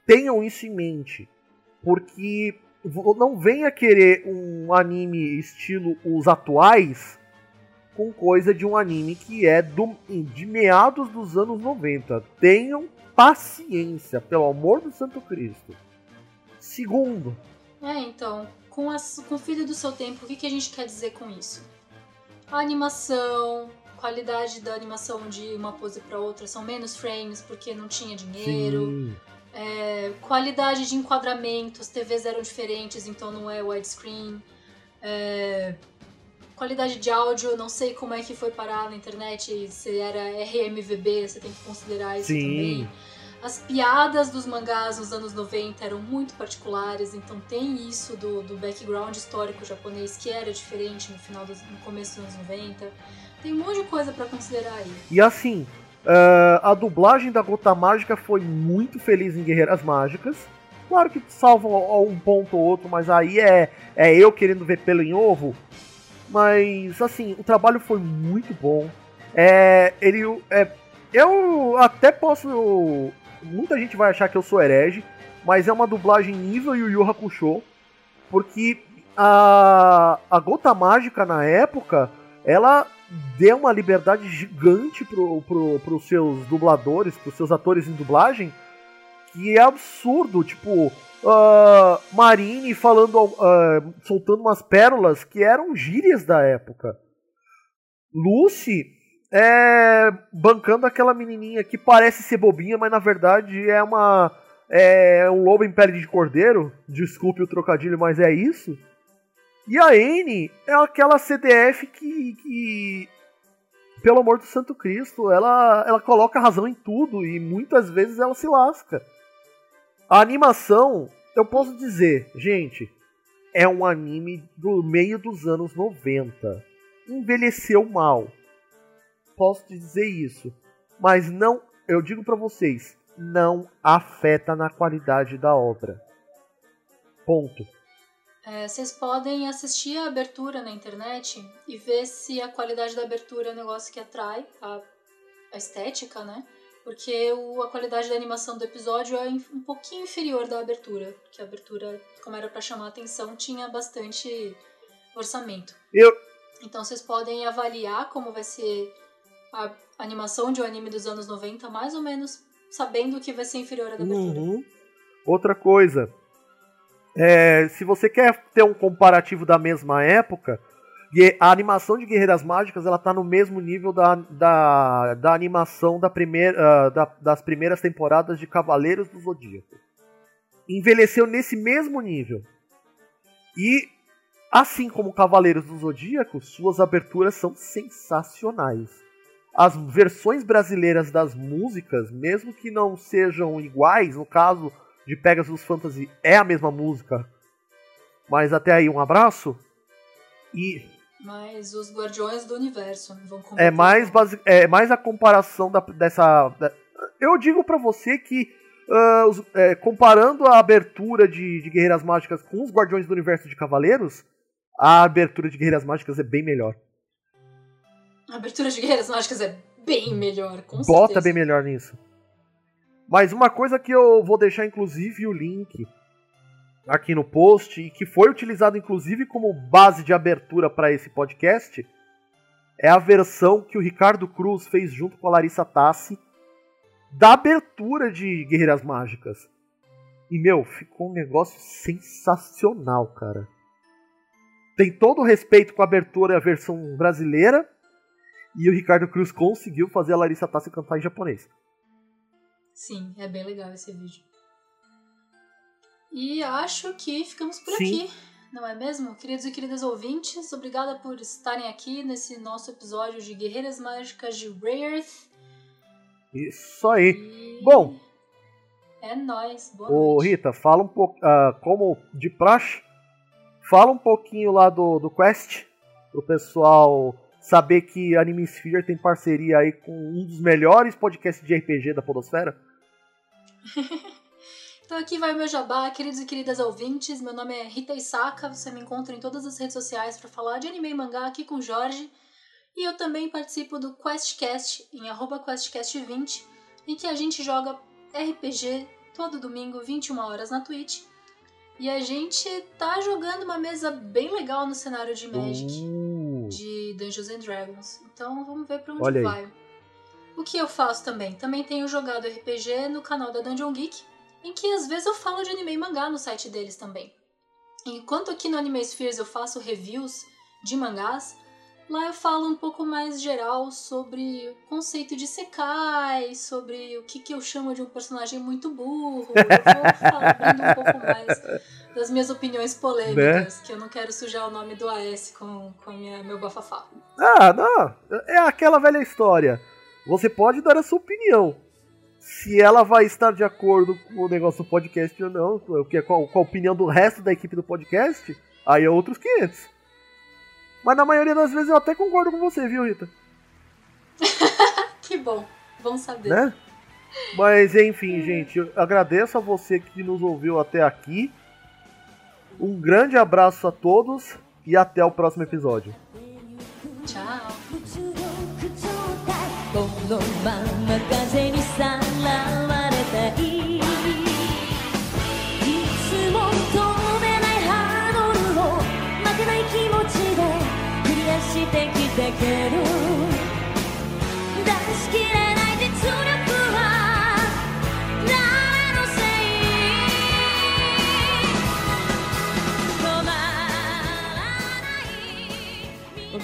Tenham isso em mente. Porque não venha querer um anime estilo os atuais com coisa de um anime que é do, de meados dos anos 90. Tenham paciência, pelo amor do Santo Cristo. Segundo. É, então, com, as, com o filho do seu tempo, o que, que a gente quer dizer com isso? A animação, qualidade da animação de uma pose para outra são menos frames porque não tinha dinheiro. É, qualidade de enquadramento, as TVs eram diferentes, então não é widescreen. É, qualidade de áudio, não sei como é que foi parar na internet, se era RMVB, você tem que considerar isso Sim. também. As piadas dos mangás nos anos 90 eram muito particulares, então tem isso do, do background histórico japonês que era diferente no final dos, no começo dos anos 90. Tem um monte de coisa pra considerar aí. E assim, eh, a dublagem da Gota Mágica foi muito feliz em Guerreiras Mágicas. Claro que salva um ponto ou outro, mas aí é, é eu querendo ver pelo em ovo. Mas assim, o trabalho foi muito bom. É, ele, é, eu até posso. Muita gente vai achar que eu sou herege, mas é uma dublagem nível Yu Yu Hakusho, porque a, a Gota Mágica na época, ela deu uma liberdade gigante pro, pro, pros seus dubladores, pros seus atores em dublagem, que é absurdo, tipo, uh, Marine falando, uh, soltando umas pérolas que eram gírias da época. Lucy é, bancando aquela menininha que parece ser bobinha, mas na verdade é uma é um lobo em pele de cordeiro. Desculpe o trocadilho, mas é isso. E a N é aquela CDF que, que pelo amor do Santo Cristo, ela, ela coloca razão em tudo e muitas vezes ela se lasca. A animação, eu posso dizer, gente, é um anime do meio dos anos 90. Envelheceu mal. Posso te dizer isso. Mas não, eu digo para vocês, não afeta na qualidade da obra. Ponto. É, vocês podem assistir a abertura na internet e ver se a qualidade da abertura é um negócio que atrai a, a estética, né? Porque o, a qualidade da animação do episódio é um pouquinho inferior da abertura. Porque a abertura, como era para chamar a atenção, tinha bastante orçamento. Eu, Então vocês podem avaliar como vai ser a animação de um anime dos anos 90, mais ou menos sabendo que vai ser inferior à da abertura. Uhum. Outra coisa, é, se você quer ter um comparativo da mesma época, a animação de Guerreiras Mágicas ela tá no mesmo nível da, da, da animação da primeira, ah, da- das primeiras temporadas de Cavaleiros do Zodíaco. Envelheceu nesse mesmo nível. E, assim como Cavaleiros do Zodíaco, suas aberturas são sensacionais. As versões brasileiras das músicas, mesmo que não sejam iguais, no caso de Pegasus Fantasy é a mesma música. Mas até aí, um abraço. E Mas os Guardiões do Universo vão é competir mais, com- basi- é mais a comparação da- dessa. da- eu digo pra você que, ah, os- é, comparando a abertura de, de Guerreiras Mágicas com os Guardiões do Universo de Cavaleiros, a abertura de Guerreiras Mágicas é bem melhor. A abertura de Guerreiras Mágicas é bem melhor, com Bota certeza. bem melhor nisso. Mas uma coisa que eu vou deixar, inclusive, o link aqui no post, e que foi utilizado, inclusive, como base de abertura para esse podcast, é a versão que o Ricardo Cruz fez junto com a Larissa Tassi da abertura de Guerreiras Mágicas. E, meu, ficou um negócio sensacional, cara. Tem todo o respeito com a abertura e a versão brasileira, e o Ricardo Cruz conseguiu fazer a Larissa Tassi cantar em japonês. Sim, é bem legal esse vídeo. E acho que ficamos por Sim. aqui Não é mesmo? Queridos e queridas ouvintes, obrigada por estarem aqui nesse nosso episódio de Guerreiras Mágicas de Rayerth. Isso aí. E... Bom, É nóis. Boa ô noite. Rita, fala um pouco, ah, como de praxe, fala um pouquinho lá do, do Quest, pro pessoal saber que Anime Sphere tem parceria aí com um dos melhores podcasts de RPG da Podosfera. [laughs] Então aqui vai o meu jabá, queridos e queridas ouvintes. Meu nome é Rita Isaka, você me encontra em todas as redes sociais para falar de anime e mangá aqui com o Jorge. E eu também participo do QuestCast em arroba QuestCast20, em que a gente joga RPG todo domingo, 21 horas na Twitch. E a gente tá jogando uma mesa bem legal no cenário de Magic. De Dungeons and Dragons. Então vamos ver pra onde Olha aí. vai. O que eu faço também? Também tenho jogado RPG no canal da Dungeon Geek, em que às vezes eu falo de anime e mangá no site deles também. Enquanto aqui no Anime Spheres eu faço reviews de mangás, lá eu falo um pouco mais geral sobre o conceito de Sekai, sobre o que, que eu chamo de um personagem muito burro. Eu vou falando um pouco mais [laughs] das minhas opiniões polêmicas, que eu não quero sujar o nome do AS com, com minha, meu bafafá. Ah, não. É aquela velha história. Você pode dar a sua opinião. Se ela vai estar de acordo com o negócio do podcast ou não, o que com a, com a opinião do resto da equipe do podcast, aí é outros 500. Mas na maioria das vezes eu até concordo com você, viu, Rita? [laughs] Que bom, bom saber. Né? Mas enfim, gente, eu agradeço a você que nos ouviu até aqui. Um grande abraço a todos e até o próximo episódio. Tchau. 口調このまま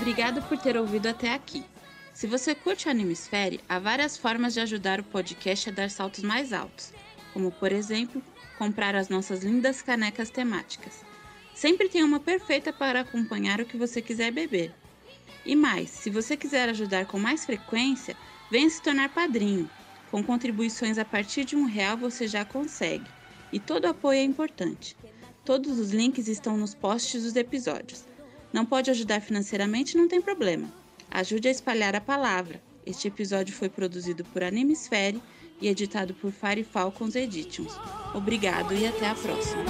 Obrigado por ter ouvido até aqui. Se você curte o Animesfere, há várias formas de ajudar o podcast a dar saltos mais altos, como, por exemplo, comprar as nossas lindas canecas temáticas. Sempre tem uma perfeita para acompanhar o que você quiser beber. E mais, se você quiser ajudar com mais frequência, venha se tornar padrinho. Com contribuições a partir de um real você já consegue. E todo apoio é importante. Todos os links estão nos posts dos episódios. Não pode ajudar financeiramente? Não tem problema. Ajude a espalhar a palavra. Este episódio foi produzido por Animesfere e editado por Fire Falcons Editions. Obrigado e até a próxima.